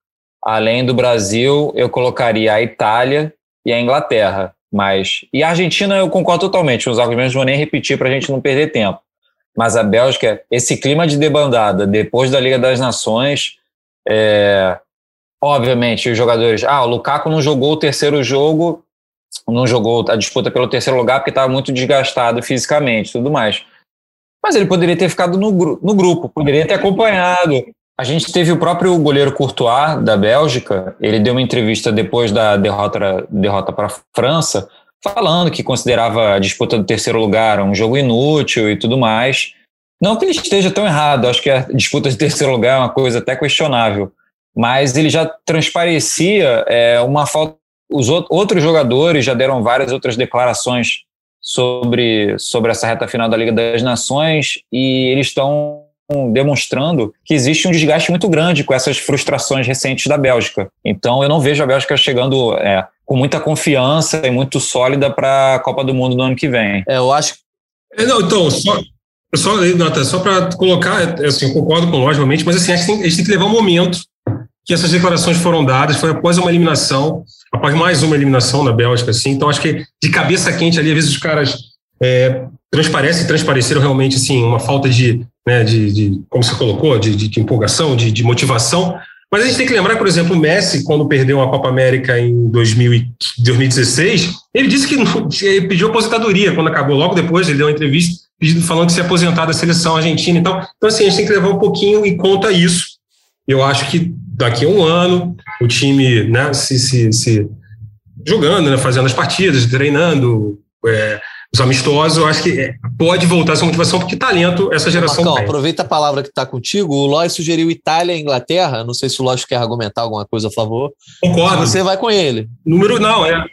Além do Brasil, eu colocaria a Itália e a Inglaterra. Mas e a Argentina eu concordo totalmente. Os argumentos não vou nem repetir para a gente não perder tempo. Mas a Bélgica, esse clima de debandada depois da Liga das Nações, é, obviamente os jogadores. Ah, o Lukaku não jogou o terceiro jogo, não jogou a disputa pelo terceiro lugar porque estava muito desgastado fisicamente, tudo mais. Mas ele poderia ter ficado no, no grupo, poderia ter acompanhado, a gente teve o próprio goleiro Courtois, da Bélgica, ele deu uma entrevista depois da derrota, derrota para a França, falando que considerava a disputa do terceiro lugar um jogo inútil e tudo mais. Não que ele esteja tão errado, acho que a disputa de terceiro lugar é uma coisa até questionável, mas ele já transparecia é, uma falta. Os outros jogadores já deram várias outras declarações sobre, sobre essa reta final da Liga das Nações e eles estão demonstrando que existe um desgaste muito grande com essas frustrações recentes da Bélgica. Então, eu não vejo a Bélgica chegando é, com muita confiança e muito sólida para a Copa do Mundo no ano que vem. É, eu acho. É, não, então, só, só, só para colocar, assim, eu concordo com logicamente, mas assim, a gente, tem, a gente tem que levar um momento que essas declarações foram dadas, foi após uma eliminação, após mais uma eliminação na Bélgica, assim, então acho que de cabeça quente ali, às vezes os caras é, transparecem e transpareceram realmente, assim, uma falta de né, de, de, como você colocou, de, de empolgação, de, de, motivação. Mas a gente tem que lembrar, por exemplo, o Messi, quando perdeu a Copa América em 2000, 2016, ele disse que ele pediu aposentadoria quando acabou. Logo depois, ele deu uma entrevista pedindo, falando que se aposentar da seleção argentina. Então, então, assim, a gente tem que levar um pouquinho em conta isso. Eu acho que daqui a um ano, o time né, se, se, se jogando, né, fazendo as partidas, treinando, é, os amistosos, eu acho que é, pode voltar essa motivação, porque talento essa geração Marcão, tem. aproveita a palavra que está contigo. O Lois sugeriu Itália e Inglaterra. Não sei se o Lois quer argumentar alguma coisa a favor. Concordo. Você vai com ele. Número não, é.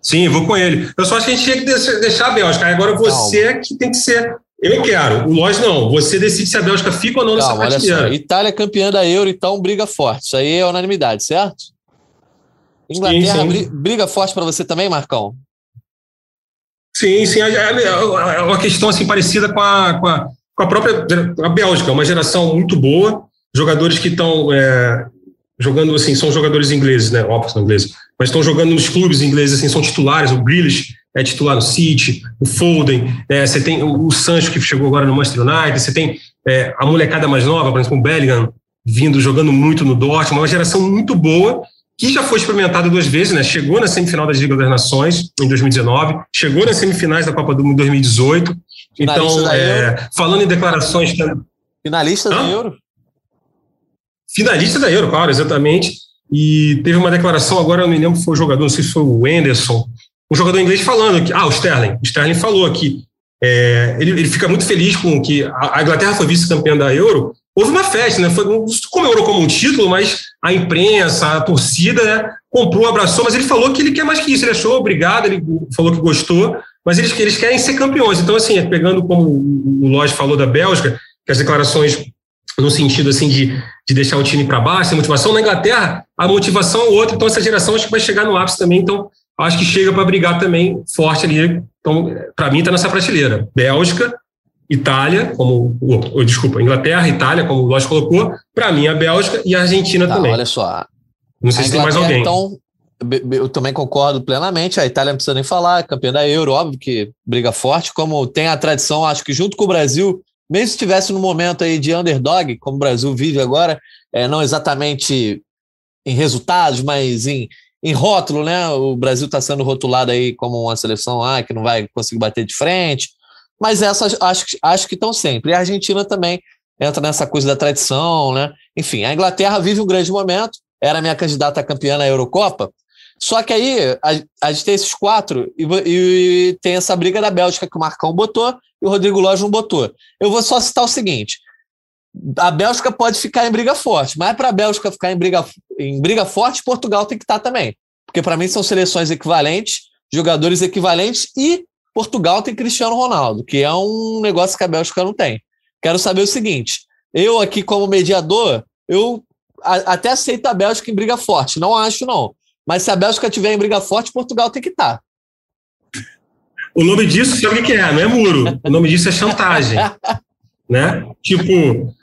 Sim, vou com ele. Eu só acho que a gente tinha que deixar a Bélgica. Agora você Calma. que tem que ser. Eu quero. O Lois não. Você decide se a Bélgica fica ou não Calma, nessa prateleira. Itália é campeã da Euro, então briga forte. Isso aí é unanimidade, certo? Inglaterra sim, sim. briga forte para você também, Marcão? Sim, sim. É, é, é uma questão assim parecida com a, com a, com a própria a Bélgica, uma geração muito boa, jogadores que estão é, jogando assim, são jogadores ingleses, né? Óbvio, são ingleses, mas estão jogando nos clubes ingleses, assim, são titulares. O Grealish é titular no City, o Foden, é, você tem o, o Sancho que chegou agora no Manchester United, você tem é, a molecada mais nova, por exemplo, o Bellingham vindo jogando muito no Dortmund, uma geração muito boa que já foi experimentado duas vezes, né? Chegou na semifinal da Liga das Nações em 2019, chegou nas semifinais da Copa do Mundo em 2018. então, é, falando em declarações. Finalista da Euro? Finalista da Euro, claro, exatamente. E teve uma declaração agora, eu não me lembro se foi o jogador, não sei se foi o Anderson, um jogador inglês falando que. Ah, o Sterling. O Sterling falou que é, ele, ele, fica muito feliz com que a, a Inglaterra foi vice-campeã da Euro houve uma festa, né? Foi, não comemorou como um título, mas a imprensa, a torcida, né, comprou, abraçou, mas ele falou que ele quer mais que isso, ele achou obrigado, ele falou que gostou, mas eles, eles querem ser campeões. Então, assim, pegando como o Lodge falou da Bélgica, que as declarações no sentido assim de, de deixar o time para baixo, sem motivação. Na Inglaterra, a motivação é outra, então essa geração acho que vai chegar no ápice também, então acho que chega para brigar também forte ali. Então, para mim, está nessa prateleira. Bélgica, Itália, como. Oh, desculpa, Inglaterra, Itália, como o Lógico colocou, para mim a Bélgica e a Argentina tá, também. Olha só. Não sei se tem mais alguém. Então, eu também concordo plenamente. A Itália não precisa nem falar, é campeã da Euro, óbvio que briga forte, como tem a tradição, acho que junto com o Brasil, mesmo se estivesse no momento aí de underdog, como o Brasil vive agora, é, não exatamente em resultados, mas em, em rótulo, né? O Brasil está sendo rotulado aí como uma seleção ah, que não vai conseguir bater de frente, mas essas acho, acho que estão sempre. E a Argentina também entra nessa coisa da tradição, né? Enfim, a Inglaterra vive um grande momento, era minha candidata a campeã na Eurocopa, só que aí a, a gente tem esses quatro e, e, tem essa briga da Bélgica que o Marcão botou e o Rodrigo Lóis não botou. Eu vou só citar o seguinte: a Bélgica pode ficar em briga forte, mas para a Bélgica ficar em briga, em briga forte, Portugal tem que estar tá também. Porque para mim são seleções equivalentes, jogadores equivalentes e Portugal tem Cristiano Ronaldo, que é um negócio que a Bélgica não tem. Quero saber o seguinte: eu aqui, como mediador, eu a, até aceito a Bélgica em briga forte, não acho, não. Mas se a Bélgica tiver em briga forte, Portugal tem que estar. O nome disso, sabe o que é? Não é muro. O nome disso é chantagem. (laughs) né? Tipo,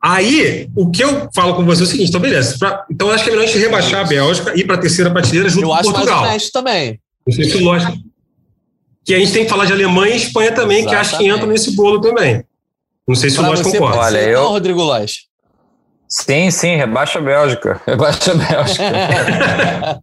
aí o que eu falo com você é o seguinte: então, beleza. Pra, então, acho que é melhor a gente rebaixar a Bélgica e ir para a terceira prateleira junto eu com Portugal. Eu acho mais honesto também. Não sei se lógico. Que a gente tem que falar de Alemanha e Espanha também, Exatamente. que acho que entram nesse bolo também. Não sei se pra o Lóis concorda. Olha, eu... Não, Rodrigo Lóis. Sim, sim, rebaixa a Bélgica. (laughs) Rebaixa a Bélgica. (laughs)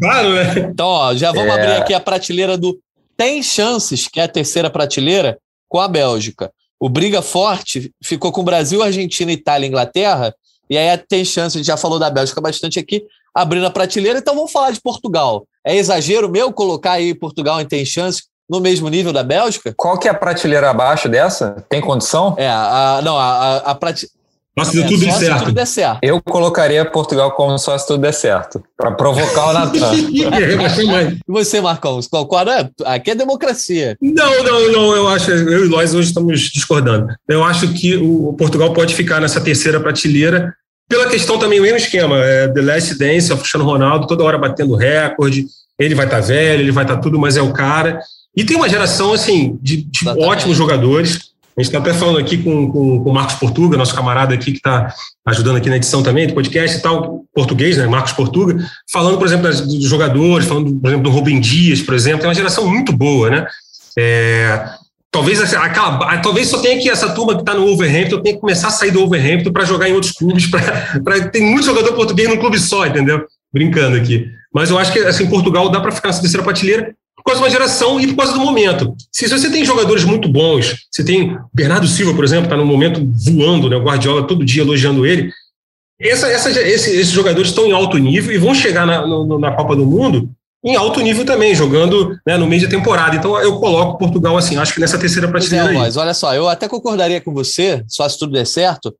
claro, né? Então, ó, já vamos é... abrir aqui a prateleira do Tem Chances, que é a terceira prateleira, com a Bélgica. O Briga Forte ficou com Brasil, Argentina, Itália e Inglaterra. E aí tem chance, a gente já falou da Bélgica bastante aqui, abrindo a prateleira. Então vamos falar de Portugal. É exagero meu colocar aí Portugal em tem chance no mesmo nível da Bélgica? Qual que é a prateleira abaixo dessa? Tem condição? É, a, não, a, a, a prateleira nossa, se, é, tudo, só se tudo der certo. Eu colocaria Portugal como só se tudo der certo. Para provocar o Natan. (laughs) e você, Marcão? Qual é? Aqui é democracia. Não, não, não. Eu acho. Eu e nós hoje estamos discordando. Eu acho que o Portugal pode ficar nessa terceira prateleira pela questão também, o mesmo esquema. É, The Last Dance, o Cristiano Ronaldo, toda hora batendo recorde. Ele vai estar tá velho, ele vai estar tá tudo, mas é o cara. E tem uma geração, assim, de, de ótimos jogadores. A gente está até falando aqui com, com, com o Marcos Portuga, nosso camarada aqui que está ajudando aqui na edição também do podcast e tal, português, né, Marcos Portuga, falando, por exemplo, das, dos jogadores, falando, por exemplo, do Rubem Dias, por exemplo, é uma geração muito boa, né? É, talvez, aquela, talvez só tenha que essa turma que está no Wolverhampton tenha que começar a sair do Wolverhampton para jogar em outros clubes, (laughs) para tem muito jogador português num clube só, entendeu? Brincando aqui. Mas eu acho que assim, Portugal dá para ficar nessa terceira prateleira por causa de uma geração e por causa do momento. Se, você tem jogadores muito bons, você tem Bernardo Silva, por exemplo, está no momento voando, né? O Guardiola todo dia elogiando ele. Essa, essa, esse, esses jogadores estão em alto nível e vão chegar na, no, na Copa do Mundo em alto nível também, jogando né, no meio da temporada. Então eu coloco Portugal assim, acho que nessa terceira prateleira. É, mas olha só, eu até concordaria com você, só se tudo der certo,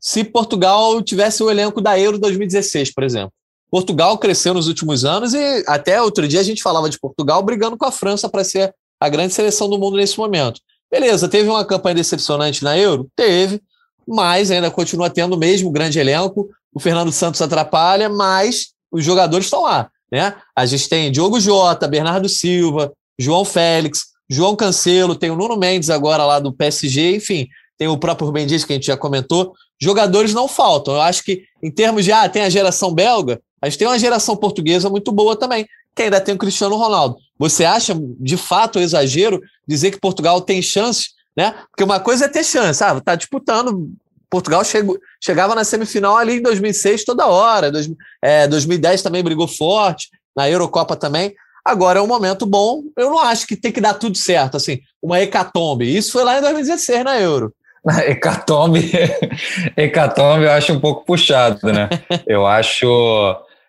se Portugal tivesse o elenco da Euro 2016, por exemplo. Portugal cresceu nos últimos anos e até outro dia a gente falava de Portugal brigando com a França para ser a grande seleção do mundo nesse momento. Beleza, teve uma campanha decepcionante na Euro? Teve, mas ainda continua tendo o mesmo grande elenco. O Fernando Santos atrapalha, mas os jogadores estão lá. Né? A gente tem Diogo Jota, Bernardo Silva, João Félix, João Cancelo, tem o Nuno Mendes agora lá do PSG, enfim, tem o próprio Rubem Dias que a gente já comentou. Jogadores não faltam. Eu acho que, em termos de, ah, tem a geração belga, a gente tem uma geração portuguesa muito boa também, que ainda tem o Cristiano Ronaldo. Você acha, de fato, exagero dizer que Portugal tem chance, né? Porque uma coisa é ter chance, ah, tá disputando. Portugal chegou, chegava na semifinal ali em 2006 toda hora, dois, é, 2010 também brigou forte, na Eurocopa também. Agora é um momento bom. Eu não acho que tem que dar tudo certo, assim, uma hecatombe. Isso foi lá em 2016 na Euro. (laughs) Hecatombe, (laughs) hecatombe eu acho um pouco puxado, né? (laughs) Eu acho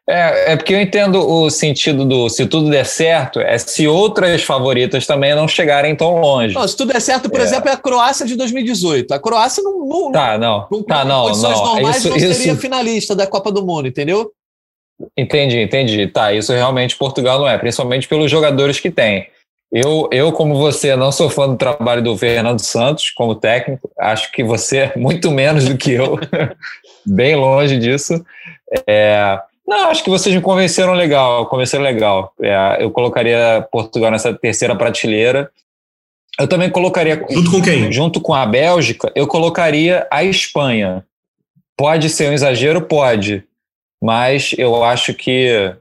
é, é porque eu entendo o sentido do se tudo der certo, é se outras favoritas também não chegarem tão longe. Não, se tudo der certo, por é. exemplo, é a Croácia de 2018. A Croácia não. não tá, não. não tá, não. condições não. normais isso, não seria isso... finalista da Copa do Mundo, entendeu? Entendi, entendi. Tá, isso realmente Portugal não é, principalmente pelos jogadores que tem. Eu, eu, como você, não sou fã do trabalho do Fernando Santos como técnico. Acho que você é muito menos do que eu, (laughs) bem longe disso. É, não, acho que vocês me convenceram legal, convenceram legal. É, eu colocaria Portugal nessa terceira prateleira. Eu também colocaria. Junto com quem? Junto com a Bélgica, eu colocaria a Espanha. Pode ser um exagero? Pode. Mas eu acho que.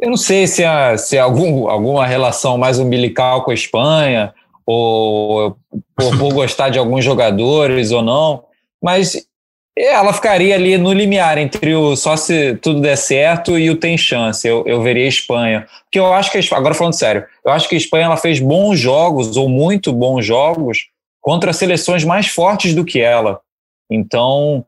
Eu não sei se é, se é algum, alguma relação mais umbilical com a Espanha, ou por, por gostar de alguns jogadores ou não, mas ela ficaria ali no limiar entre o só se tudo der certo e o tem chance. Eu, eu veria a Espanha. Porque eu acho que, a, agora falando sério, eu acho que a Espanha ela fez bons jogos, ou muito bons jogos, contra seleções mais fortes do que ela. Então,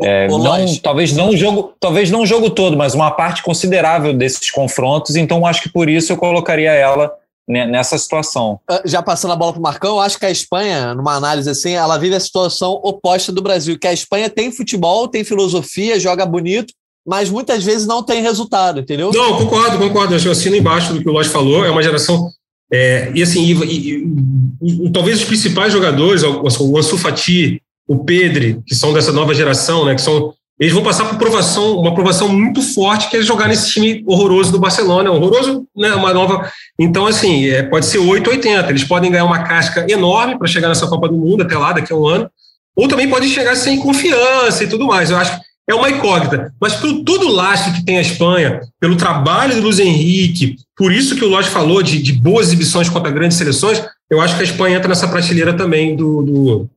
é, não, talvez não o jogo, talvez não o jogo todo, mas uma parte considerável desses confrontos. Então, acho que por isso eu colocaria ela nessa situação. Ah, já passando a bola para o Marcão, eu acho que a Espanha, numa análise assim, ela vive a situação oposta do Brasil, que a Espanha tem futebol, tem filosofia, joga bonito, mas muitas vezes não tem resultado, entendeu? Não, concordo, concordo. Eu assino embaixo do que o Lodge falou. É uma geração. É, e assim, e, e, e, talvez os principais jogadores, o Ansu Fati, o Pedri, que são dessa nova geração, né, que são eles vão passar por provação, uma provação muito forte, que é jogar nesse time horroroso do Barcelona. Horroroso, né? Uma nova. Então, assim, é, pode ser 8, 80. Eles podem ganhar uma casca enorme para chegar nessa Copa do Mundo até lá, daqui a um ano. Ou também podem chegar sem confiança e tudo mais. Eu acho que é uma incógnita. Mas pelo todo o lastro que tem a Espanha, pelo trabalho do Luiz Henrique, por isso que o Lodge falou de, de boas exibições contra grandes seleções, eu acho que a Espanha entra nessa prateleira também do, do,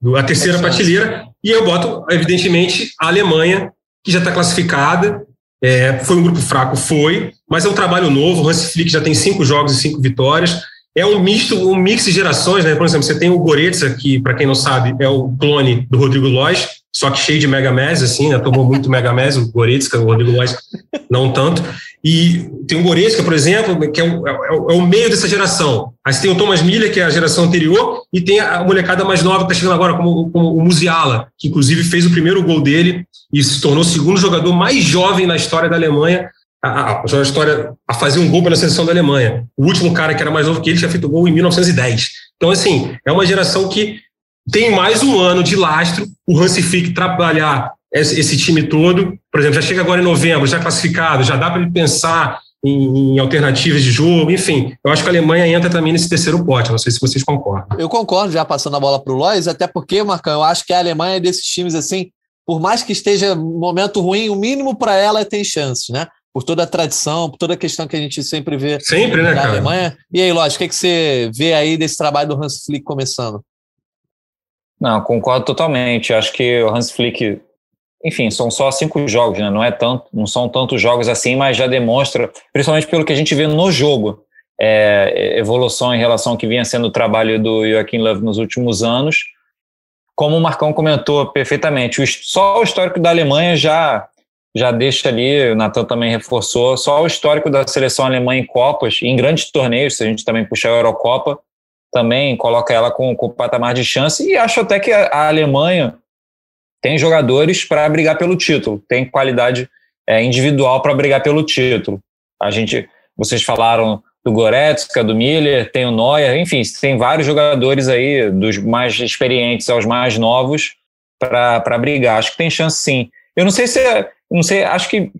do a terceira prateleira. E eu boto, evidentemente, a Alemanha, que já está classificada. É, foi um grupo fraco, foi, mas é um trabalho novo. O Hans Flick já tem cinco jogos e cinco vitórias. É um misto, um mix de gerações, né? Por exemplo, você tem o Goretzka, que, para quem não sabe, é o clone do Rodrigo Lois, só que cheio de Mega Mass, assim, né? Tomou muito Mega Mass, o Goretzka, o Rodrigo Lois não tanto. E tem o Goretzka, por exemplo, que é o, é, é o, meio dessa geração. Aí tem o Thomas Miller, que é a geração anterior, e tem a molecada mais nova que está chegando agora, como, como, o Musiala, que inclusive fez o primeiro gol dele e se tornou o segundo jogador mais jovem na história da Alemanha, a, a, a história a fazer um gol pela seleção da Alemanha. O último cara que era mais novo que ele tinha feito gol em 1910. Então, assim, é uma geração que tem mais um ano de lastro, o Hansi Flick trabalhar esse time todo. Por exemplo, já chega agora em novembro, já classificado, já dá para ele pensar em, em, alternativas de jogo, enfim. Eu acho que a Alemanha entra também nesse terceiro pote, não sei se vocês concordam. Eu concordo, já passando a bola para o Lois, até porque, Marcão, eu acho que a Alemanha é desses times assim, por mais que esteja momento ruim, o mínimo para ela é ter chances, né? Por toda a tradição, por toda a questão que a gente sempre vê sempre, né, cara? Alemanha. E aí, Lois, o que, é que você vê aí desse trabalho do Hans Flick começando? Não, concordo totalmente. Acho que o Hans Flick enfim, são só cinco jogos, né? não, é tanto, não são tantos jogos assim, mas já demonstra, principalmente pelo que a gente vê no jogo, é, evolução em relação ao que vinha sendo o trabalho do Joaquim Love nos últimos anos. Como o Marcão comentou perfeitamente, só o histórico da Alemanha já, já deixa ali, o Natan também reforçou, só o histórico da seleção alemã em Copas, em grandes torneios, se a gente também puxar a Eurocopa, também coloca ela com, com patamar de chance, e acho até que a, a Alemanha tem jogadores para brigar pelo título, tem qualidade é, individual para brigar pelo título. A gente, vocês falaram do Goretzka, do Miller, tem o Neuer, enfim, tem vários jogadores aí, dos mais experientes aos mais novos, para brigar. Acho que tem chance sim. Eu não sei se, não sei, acho que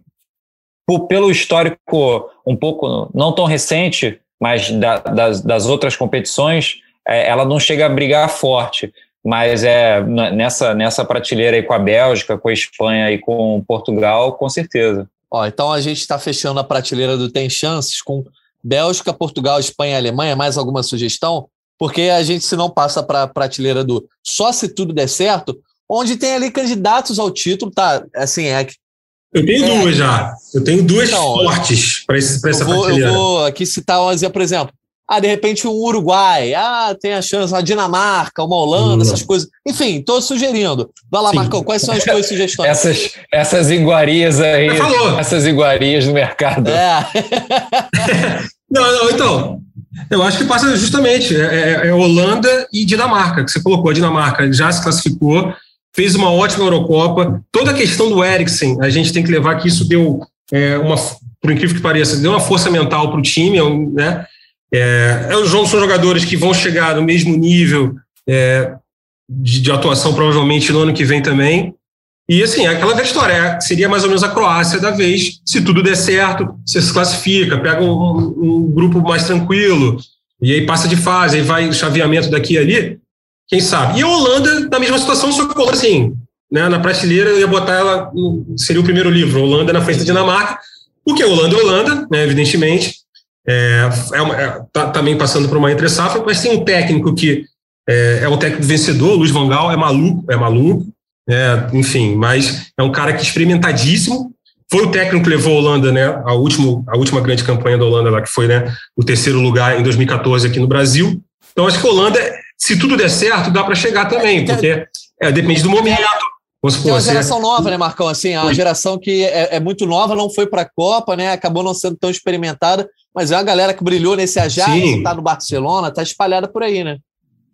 pelo histórico um pouco, não tão recente, mas da, das, das outras competições, é, ela não chega a brigar forte mas é nessa, nessa prateleira aí com a Bélgica, com a Espanha e com Portugal, com certeza. Ó, então a gente está fechando a prateleira do Tem Chances com Bélgica, Portugal, Espanha e Alemanha. Mais alguma sugestão? Porque a gente, se não passa para a prateleira do só se tudo der certo, onde tem ali candidatos ao título, tá? Assim, é. Eu tenho é, duas já. Eu tenho duas então, fortes para essa vou, prateleira. Eu vou aqui citar, por exemplo, ah, de repente um Uruguai, ah, tem a chance, uma Dinamarca, uma Holanda, essas coisas. Enfim, estou sugerindo. Vai lá, Sim. Marcão, quais são as tuas sugestões? essas, essas iguarias aí, essas iguarias do mercado. É. (laughs) não, não, então, eu acho que passa justamente, é, é, é, Holanda e Dinamarca, que você colocou, a Dinamarca já se classificou, fez uma ótima Eurocopa, toda a questão do Eriksen, a gente tem que levar que isso deu é, uma, por incrível que pareça, deu uma força mental para o time, né, é, é são jogadores que vão chegar no mesmo nível é, de, de, atuação, provavelmente no ano que vem também. E assim, aquela velha história, é, seria mais ou menos a Croácia da vez, se tudo der certo, você se classifica, pega um, um grupo mais tranquilo, e aí passa de fase, aí vai o chaveamento daqui e ali, quem sabe. E a Holanda, na mesma situação, só que assim, né, na prateleira eu ia botar ela, seria o primeiro livro, Holanda na frente da Dinamarca, porque Holanda é Holanda, né, evidentemente, é, é, uma, é tá, também passando por uma entre safra, mas tem um técnico que é, é um técnico vencedor, Luiz Vangal, é maluco, é maluco. É, enfim, mas é um cara que é experimentadíssimo. Foi o técnico que levou a Holanda, né? A, último, a última grande campanha da Holanda lá, que foi né, o terceiro lugar em 2014 aqui no Brasil. Então, acho que a Holanda, se tudo der certo, dá para chegar também, porque é, depende do momento. Vamos supor, Tem uma geração nova, né, Marcão? Assim, a geração que é, é muito nova, não foi para a Copa, né? Acabou não sendo tão experimentada, mas é uma galera que brilhou nesse Ajax, está no Barcelona, está espalhada por aí, né?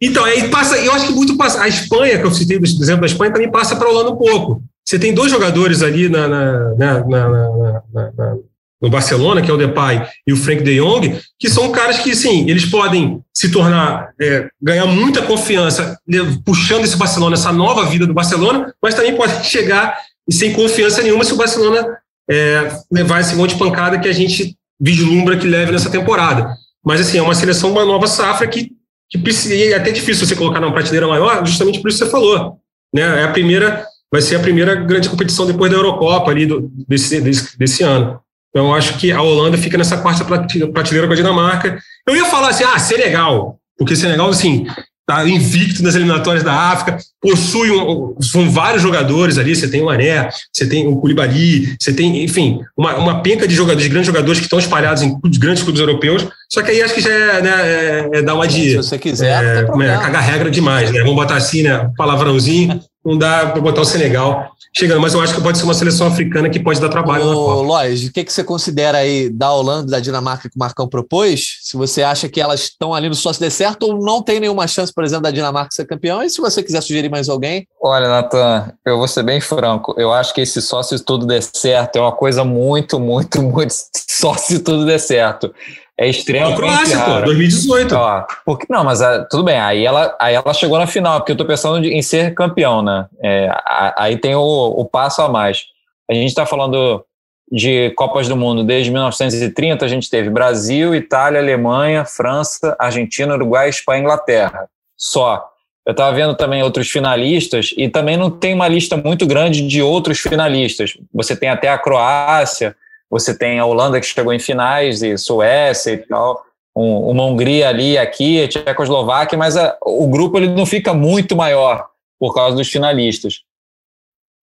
Então, aí passa, eu acho que muito passa. A Espanha, que eu citei do exemplo da Espanha, também passa para a Holanda um pouco. Você tem dois jogadores ali na, na, na, na no Barcelona, que é o Depay e o Frank de Jong, que são caras que, sim, eles podem se tornar, é, ganhar muita confiança, puxando esse Barcelona, essa nova vida do Barcelona, mas também podem (laughs) chegar sem confiança nenhuma se o Barcelona é, levar esse monte de pancada que a gente vislumbra que leve nessa temporada. Mas, assim, é uma seleção, uma nova safra que, que precisa, é até difícil você colocar numa prateleira maior, justamente por isso que você falou. Né? É a primeira, vai ser a primeira grande competição depois da Eurocopa ali do, desse, desse, desse ano. Então, acho que a Holanda fica nessa quarta prateleira com a Dinamarca. Eu ia falar assim, ah, Senegal, porque Senegal, assim, está invicto nas eliminatórias da África, possui um, são vários jogadores ali, você tem o Ané, você tem o Koulibaly, você tem, enfim, uma, uma penca de jogadores, de grandes jogadores que estão espalhados em grandes clubes europeus, só que aí acho que já é, né, é, é dar uma de... Se você quiser, é, é, cagar regra demais, né? Vamos botar assim, né, palavrãozinho, não dá para botar o Senegal chegando, mas eu acho que pode ser uma seleção africana que pode dar trabalho Ô, na Copa. Lois, o que, que você considera aí da Holanda e da Dinamarca que o Marcão propôs? Se você acha que elas estão ali no só se der certo ou não tem nenhuma chance, por exemplo, da Dinamarca ser campeão? E se você quiser sugerir mais alguém? Olha, Natan, eu vou ser bem franco. Eu acho que esse só se tudo der certo é uma coisa muito, muito, muito (laughs) só se tudo der certo é extremamente é Croácia, raro. pô, 2018. Ó, porque, não, mas ah, tudo bem, aí ela, aí ela chegou na final, porque eu tô pensando em ser campeão, né? É, aí tem o, o passo a mais. A gente está falando de Copas do Mundo desde 1930, a gente teve Brasil, Itália, Alemanha, França, Argentina, Uruguai, Espanha e Inglaterra. Só. Eu estava vendo também outros finalistas e também não tem uma lista muito grande de outros finalistas. Você tem até a Croácia, você tem a Holanda que chegou em finais, e Suécia e tal, um, uma Hungria ali, aqui, a Tchecoslováquia, mas a, o grupo ele não fica muito maior por causa dos finalistas.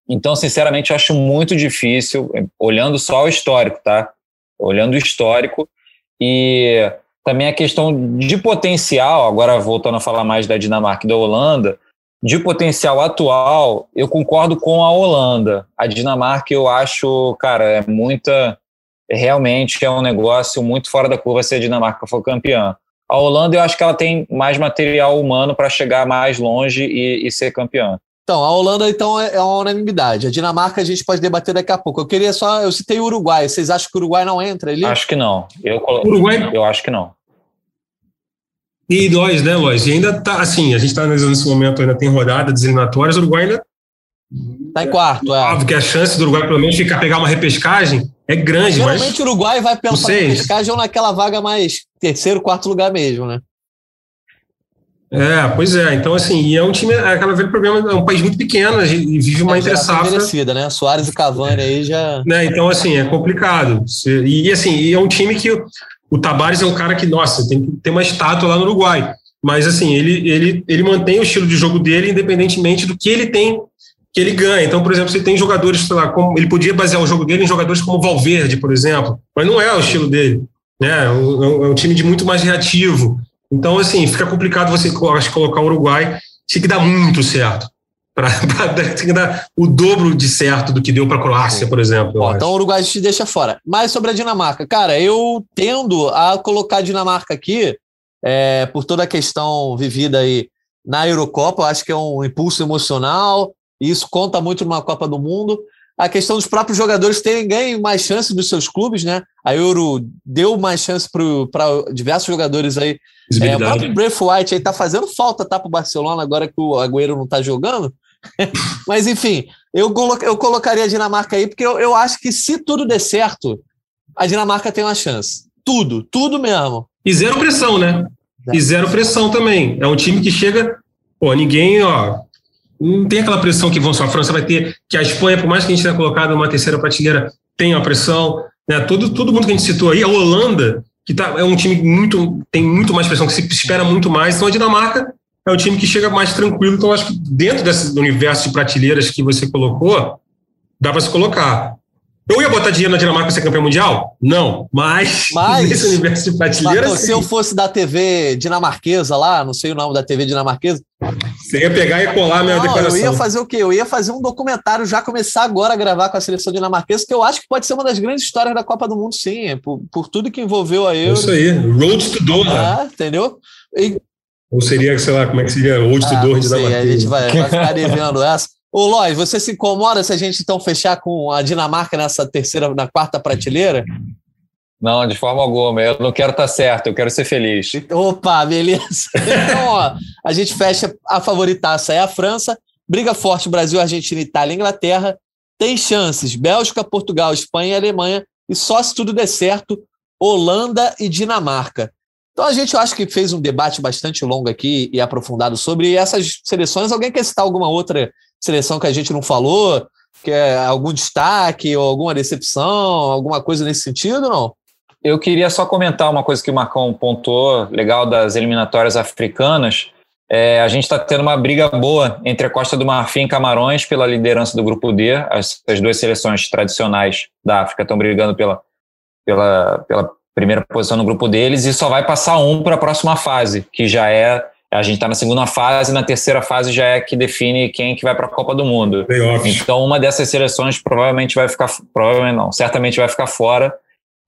Então, sinceramente, eu acho muito difícil, olhando só o histórico, tá? Olhando o histórico e também a questão de potencial, agora voltando a falar mais da Dinamarca e da Holanda, de potencial atual, eu concordo com a Holanda. A Dinamarca, eu acho, cara, é muita. Realmente é um negócio muito fora da curva se a Dinamarca for campeã. A Holanda, eu acho que ela tem mais material humano para chegar mais longe e, e, ser campeã. Então, a Holanda, então, é, é uma unanimidade. A Dinamarca a gente pode debater daqui a pouco. Eu queria só. Eu citei o Uruguai. Vocês acham que o Uruguai não entra ali? Acho que não. Eu, Uruguai? eu acho que não. E nós, né, Lois? E ainda tá, assim, a gente está nesse momento, ainda tem rodada das eliminatórias, o Uruguai ainda. Tá em quarto, é. Óbvio que a chance do Uruguai, pelo menos, ficar pegar uma repescagem é grande, mas. Geralmente o Uruguai vai pela repescagem ou naquela vaga mais terceiro, quarto lugar mesmo, né? É, pois é. Então, assim, e é um time, é aquela velho problema, é um país muito pequeno e vive uma é, entre safra. né? Soares e Cavani aí já. Né? Então, assim, é complicado. E, assim, e é um time que o Tabares é um cara que, nossa, tem que ter uma estátua lá no Uruguai. Mas, assim, ele, ele, ele mantém o estilo de jogo dele, independentemente do que ele tem, que ele ganha. Então, por exemplo, se tem jogadores, sei lá, como, ele podia basear o jogo dele em jogadores como Valverde, por exemplo, mas não é o estilo dele. Né? É um, é um time de muito mais reativo. Então, assim, fica complicado você colocar o Uruguai, tinha que dar muito certo para dar o dobro de certo do que deu para a Croácia, por exemplo. Ó, então o Uruguai te deixa fora. Mas sobre a Dinamarca, cara, eu tendo a colocar a Dinamarca aqui é, por toda a questão vivida aí na Eurocopa, eu acho que é um impulso emocional, e isso conta muito numa Copa do Mundo. A questão dos próprios jogadores terem ganho mais chance dos seus clubes, né? A Euro deu mais chance para diversos jogadores aí. É, o próprio Braithwaite aí tá fazendo falta, tá, para o Barcelona, agora que o Agüero não tá jogando. (laughs) Mas, enfim, eu, colo eu colocaria a Dinamarca aí, porque eu, eu acho que se tudo der certo, a Dinamarca tem uma chance. Tudo, tudo mesmo. E zero pressão, né? E zero pressão também. É um time que chega, pô, ninguém, ó, não tem aquela pressão que vão só a França vai ter, que a Espanha, por mais que a gente tenha colocado uma terceira prateleira, tem a pressão, né? Todo, todo mundo que a gente citou aí, a Holanda, que tá, é um time muito, tem muito mais pressão, que se espera muito mais. Então a Dinamarca é um time que chega mais tranquilo. Então, acho que dentro desse universo de prateleiras que você colocou, dá para se colocar. Eu ia botar dinheiro na Dinamarca para ser campeão mundial? Não, mas, (laughs) mas nesse universo de prateleira. se eu fosse da TV dinamarquesa lá, não sei o nome da TV dinamarquesa. Você ia pegar e colar a minha não, declaração. Eu ia fazer o quê? Eu ia fazer um documentário, já começar agora a gravar com a seleção dinamarquesa, que eu acho que pode ser uma das grandes histórias da Copa do Mundo, sim, por, por tudo que envolveu a Euro. Isso aí, Road to Doha. Ah, entendeu? E... Ou seria, sei lá, como é que seria? Road to ah, Doha dinamarquesa. A gente vai, vai ficar (laughs) devendo essa. Ô, Lois, você se incomoda se a gente então fechar com a Dinamarca nessa terceira, na quarta prateleira? Não, de forma alguma. Eu não quero estar tá certo, eu quero ser feliz. Opa, beleza. (laughs) Então, ó, a gente fecha a favoritaça é a França. Briga forte Brasil, Argentina, Itália, Inglaterra. Tem chances Bélgica, Portugal, Espanha e Alemanha. E só se tudo der certo, Holanda e Dinamarca. Então a gente eu acho que fez um debate bastante longo aqui e aprofundado sobre essas seleções. Alguém quer citar alguma outra seleção que a gente não falou? Quer algum destaque ou alguma decepção, alguma coisa nesse sentido, não? Eu queria só comentar uma coisa que o Marcão pontuou, legal das eliminatórias africanas. É, a gente está tendo uma briga boa entre a Costa do Marfim e Camarões pela liderança do Grupo D. As, as duas seleções tradicionais da África estão brigando pela, pela, pela primeira posição no grupo deles e só vai passar um para a próxima fase, que já é a gente está na segunda fase, na terceira fase já é que define quem que vai para a Copa do Mundo. Então, uma dessas seleções provavelmente vai ficar, provavelmente não, certamente vai ficar fora.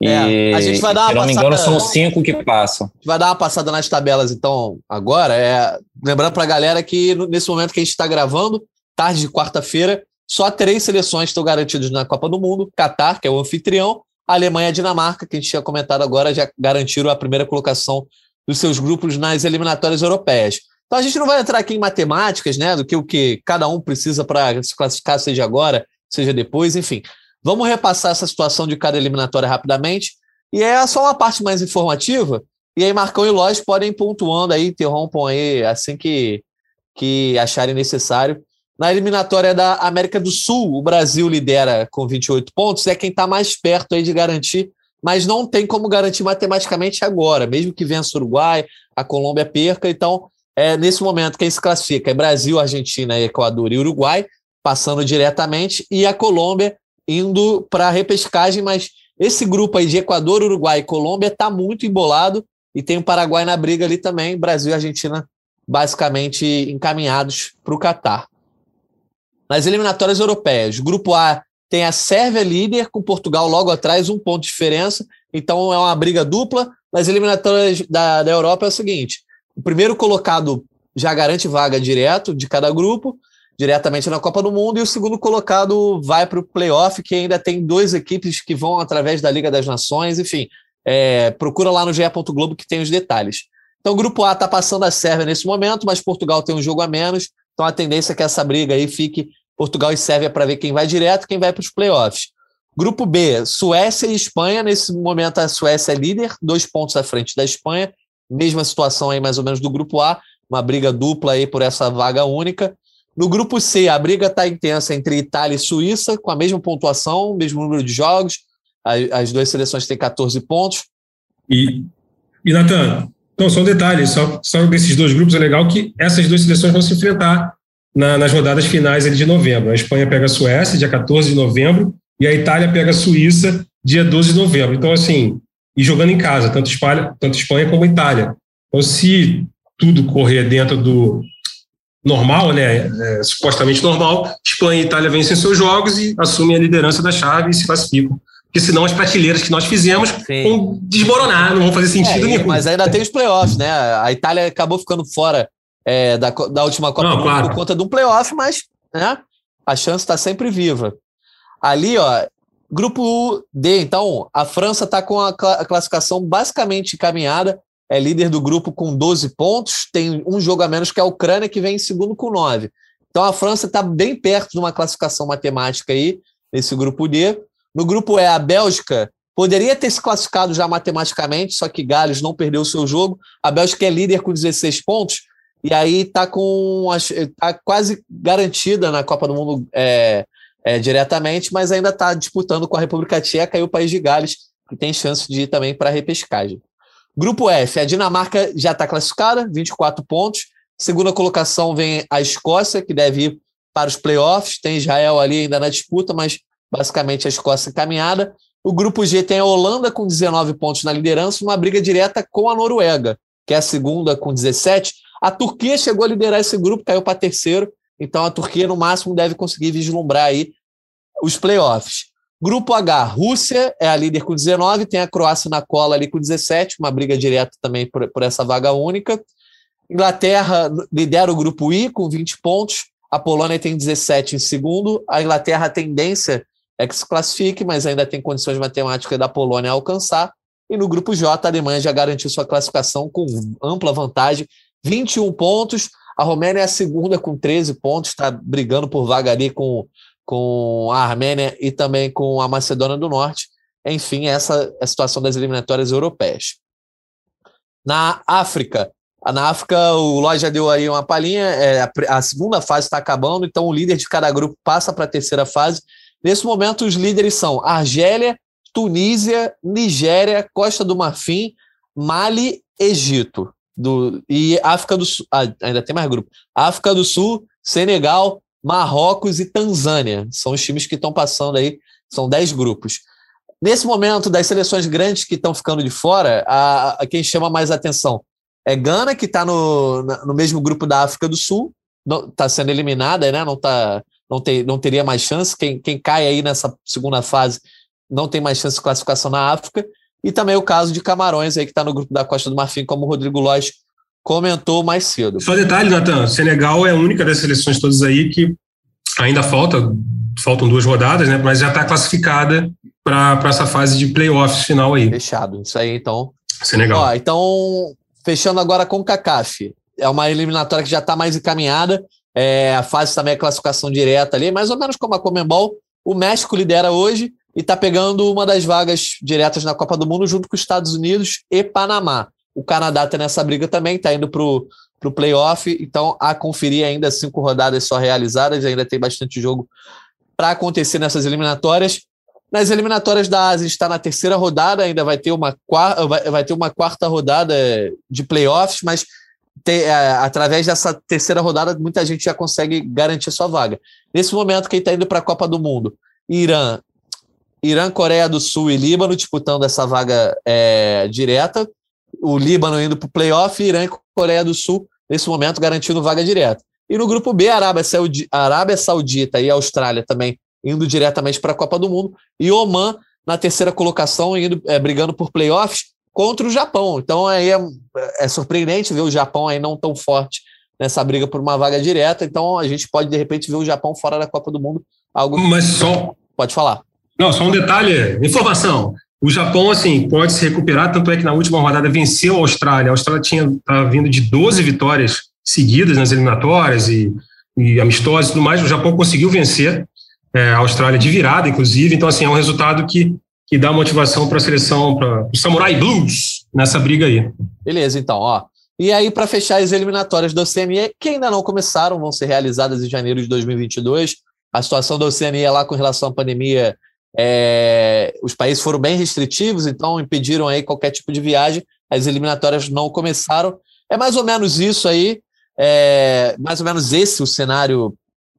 E, é, a gente vai dar uma se não passada, me engano, são cinco que passam. Vai dar uma passada nas tabelas, então, agora. É, lembrando para a galera que nesse momento que a gente está gravando, tarde de quarta-feira, só três seleções estão garantidas na Copa do Mundo: Catar, que é o anfitrião, Alemanha e Dinamarca, que a gente tinha comentado agora, já garantiram a primeira colocação dos seus grupos nas eliminatórias europeias. Então a gente não vai entrar aqui em matemáticas, né, do que o que cada um precisa para se classificar, seja agora, seja depois, enfim. Vamos repassar essa situação de cada eliminatória rapidamente. E é só uma parte mais informativa. E aí Marcão e Lois podem pontuando aí, interrompam aí assim que, que acharem necessário. Na eliminatória da América do Sul, o Brasil lidera com 28 pontos, é quem está mais perto aí de garantir mas não tem como garantir matematicamente agora, mesmo que vença o Uruguai, a Colômbia perca. Então, é, nesse momento, quem se classifica é Brasil, Argentina, Equador e Uruguai, passando diretamente, e a Colômbia indo para a repescagem, mas esse grupo aí de Equador, Uruguai e Colômbia está muito embolado, e tem o Paraguai na briga ali também, Brasil e Argentina basicamente encaminhados para o Catar. Nas eliminatórias europeias, grupo A tem a Sérvia líder, com Portugal logo atrás, um ponto de diferença. Então é uma briga dupla. Nas eliminatórias da, da Europa é o seguinte: o primeiro colocado já garante vaga direto de cada grupo, diretamente na Copa do Mundo, e o segundo colocado vai para o playoff, que ainda tem duas equipes que vão através da Liga das Nações, enfim. É, procura lá no GE. Globo que tem os detalhes. Então o grupo A está passando a Sérvia nesse momento, mas Portugal tem um jogo a menos, então a tendência é que essa briga aí fique Portugal e Sérvia para ver quem vai direto, quem vai para os playoffs. Grupo B, Suécia e Espanha. Nesse momento, a Suécia é líder, dois pontos à frente da Espanha. Mesma situação aí, mais ou menos, do grupo A, uma briga dupla aí por essa vaga única. No grupo C, a briga está intensa entre Itália e Suíça, com a mesma pontuação, mesmo número de jogos. As duas seleções têm 14 pontos. E, e Natan, então, só um detalhe, só, só desses dois grupos é legal que essas duas seleções vão se enfrentar na, nas rodadas finais de novembro. A Espanha pega a Suécia, dia 14 de novembro, e a Itália pega a Suíça, dia 12 de novembro. Então, assim, e jogando em casa, tanto Espanha, tanto Espanha como Itália. Então, se tudo correr dentro do normal, né, é, supostamente normal, Espanha e Itália vencem seus jogos e assumem a liderança da chave e se classificam. Porque senão as prateleiras que nós fizemos Sim. vão desmoronar, não vão fazer sentido é, nenhum. Mas ainda tem os playoffs, né? A Itália acabou ficando fora é, da, da última Copa Não, claro. por conta de um playoff, mas né, a chance está sempre viva. Ali, ó, grupo D, então, a França está com a, a classificação basicamente encaminhada, é líder do grupo com 12 pontos, tem um jogo a menos que a Ucrânia, que vem em segundo com 9. Então a França está bem perto de uma classificação matemática aí, nesse grupo D. No grupo E, a Bélgica poderia ter se classificado já matematicamente, só que Gales não perdeu o seu jogo. A Bélgica é líder com 16 pontos, e aí tá com tá quase garantida na Copa do Mundo é, é, diretamente, mas ainda está disputando com a República Tcheca e o País de Gales, que tem chance de ir também para a repescagem. Grupo F, a Dinamarca já está classificada, 24 pontos, Segunda colocação vem a Escócia, que deve ir para os playoffs. Tem Israel ali ainda na disputa, mas basicamente a Escócia encaminhada. O grupo G tem a Holanda com 19 pontos na liderança, uma briga direta com a Noruega, que é a segunda com 17. A Turquia chegou a liderar esse grupo, caiu para terceiro, então a Turquia no máximo deve conseguir vislumbrar aí os playoffs. Grupo H, Rússia é a líder com 19, tem a Croácia na cola ali com 17, uma briga direta também por, por essa vaga única. Inglaterra lidera o grupo I com 20 pontos, a Polônia tem 17 em segundo, a Inglaterra a tendência é que se classifique, mas ainda tem condições matemáticas da Polônia alcançar. E no grupo J, a Alemanha já garantiu sua classificação com ampla vantagem, 21 pontos. A Romênia é a segunda com 13 pontos, está brigando por vaga ali com, com a Armênia e também com a Macedônia do Norte. Enfim, essa é a situação das eliminatórias europeias. Na África, na África, o Lodge já deu aí uma palhinha, é, a, a segunda fase está acabando, então o líder de cada grupo passa para a terceira fase. Nesse momento, os líderes são Argélia, Tunísia, Nigéria, Costa do Marfim, Mali, Egito. Do, e África do Sul, ah, ainda tem mais grupo. África do Sul, Senegal, Marrocos e Tanzânia. São os times que estão passando aí, são 10 grupos. Nesse momento, das seleções grandes que estão ficando de fora, a, a quem chama mais atenção é Gana, que está no, no mesmo grupo da África do Sul, está sendo eliminada, né? não, tá, não, ter, não teria mais chance. Quem, quem cai aí nessa segunda fase não tem mais chance de classificação na África. E também o caso de Camarões, aí, que está no grupo da Costa do Marfim, como o Rodrigo Lois comentou mais cedo. Só detalhe, Natan, Senegal é a única das seleções todas aí que ainda falta, faltam duas rodadas, né? Mas já está classificada para essa fase de playoffs final aí. Fechado, isso aí então. Senegal. Ó, então, Fechando agora com o CACAF. É uma eliminatória que já está mais encaminhada. É, a fase também é classificação direta ali, mais ou menos como a Comembol. O México lidera hoje e está pegando uma das vagas diretas na Copa do Mundo junto com os Estados Unidos e Panamá. O Canadá está nessa briga também, está indo para o playoff, então a conferir ainda cinco rodadas só realizadas, ainda tem bastante jogo para acontecer nessas eliminatórias. Nas eliminatórias da Ásia está na terceira rodada, ainda vai ter uma, vai, ter uma quarta rodada de playoffs, mas é, através dessa terceira rodada muita gente já consegue garantir sua vaga. Nesse momento, quem está indo para a Copa do Mundo? Irã, Irã, Coreia do Sul e Líbano disputando essa vaga é, direta. O Líbano indo para o playoff, Irã e Coreia do Sul, nesse momento, garantindo vaga direta. E no grupo B, Arábia, Arábia Saudita e Austrália também indo diretamente para a Copa do Mundo, e Oman na terceira colocação, indo, é, brigando por playoffs contra o Japão. Então aí é, é surpreendente ver o Japão aí não tão forte nessa briga por uma vaga direta. Então a gente pode, de repente, ver o Japão fora da Copa do Mundo. Algo Mas só. Pode falar. Não, só um detalhe: informação. O Japão, assim, pode se recuperar, tanto é que na última rodada venceu a Austrália. A Austrália tinha tá vindo de 12 vitórias seguidas nas eliminatórias e, e amistosos e tudo mais. O Japão conseguiu vencer é, a Austrália de virada, inclusive. Então, assim, é um resultado que, que dá motivação para a seleção, para o Samurai Blues nessa briga aí. Beleza, então, ó. E aí, para fechar as eliminatórias da Oceania, que ainda não começaram, vão ser realizadas em janeiro de 2022. A situação da Oceania lá com relação à pandemia, é, os países foram bem restritivos, então impediram aí qualquer tipo de viagem. As eliminatórias não começaram. É mais ou menos isso aí, é mais ou menos esse o cenário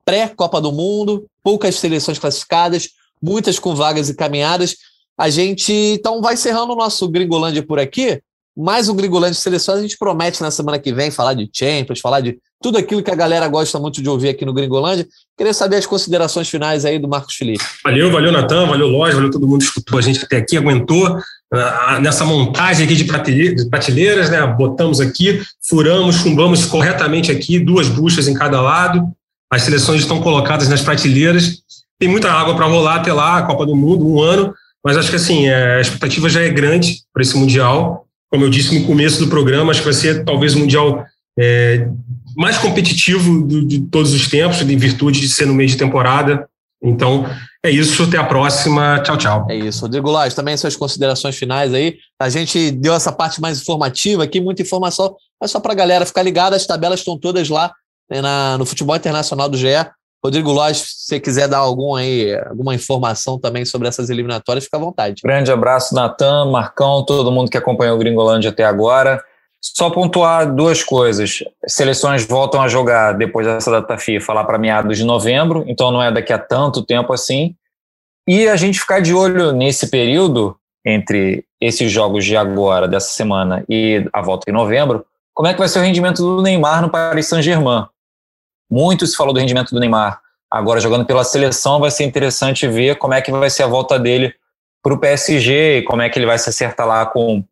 pré-Copa do Mundo, poucas seleções classificadas, muitas com vagas encaminhadas. A gente então vai encerrando o nosso Gringolândia por aqui. Mais um Gringolândia de seleções. A gente promete na semana que vem falar de Champions, falar de tudo aquilo que a galera gosta muito de ouvir aqui no Gringolândia. Queria saber as considerações finais aí do Marcos Felipe. Valeu, valeu, Natan, valeu, Loja, valeu todo mundo que escutou a gente até aqui, aguentou uh, nessa montagem aqui de prateleiras, né? Botamos aqui, furamos, chumbamos corretamente aqui, duas buchas em cada lado. As seleções estão colocadas nas prateleiras. Tem muita água para rolar até lá, a Copa do Mundo, um ano. Mas acho que assim, é, a expectativa já é grande para esse Mundial. Como eu disse no começo do programa, acho que vai ser talvez o Mundial é, mais competitivo de todos os tempos, em virtude de ser no meio de temporada. Então, é isso. Até a próxima. Tchau, tchau. É isso. Rodrigo Lage, também suas considerações finais aí. A gente deu essa parte mais informativa aqui, muita informação. É só para a galera ficar ligada. As tabelas estão todas lá né, na, no futebol internacional do GE. Rodrigo Lóis, se você quiser dar algum aí, alguma informação também sobre essas eliminatórias, fica à vontade. Grande abraço, Natan, Marcão, todo mundo que acompanhou o Gringolândia até agora. Só pontuar duas coisas. Seleções voltam a jogar depois dessa data FIFA lá para meados de novembro, então não é daqui a tanto tempo assim. E a gente ficar de olho nesse período entre esses jogos de agora, dessa semana, e a volta em novembro, como é que vai ser o rendimento do Neymar no Paris Saint-Germain. Muito se falou do rendimento do Neymar. Agora, jogando pela seleção, vai ser interessante ver como é que vai ser a volta dele para o PSG, como é que ele vai se acertar lá com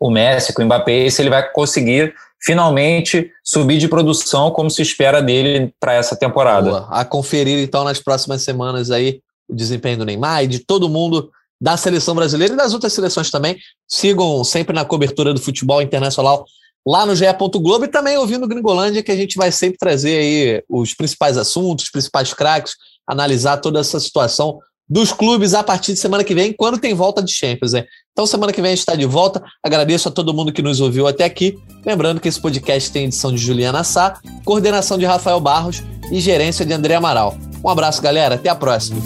o Messi, com o Mbappé, e se ele vai conseguir finalmente subir de produção como se espera dele para essa temporada. Boa. A conferir então nas próximas semanas aí o desempenho do Neymar e de todo mundo da seleção brasileira e das outras seleções também. Sigam sempre na cobertura do futebol internacional lá no GE. Globo e também ouvindo Gringolândia, que a gente vai sempre trazer aí os principais assuntos, os principais craques, analisar toda essa situação dos clubes a partir de semana que vem, quando tem volta de Champions. Né? Então, semana que vem a gente está de volta. Agradeço a todo mundo que nos ouviu até aqui. Lembrando que esse podcast tem edição de Juliana Sá, coordenação de Rafael Barros e gerência de André Amaral. Um abraço, galera. Até a próxima.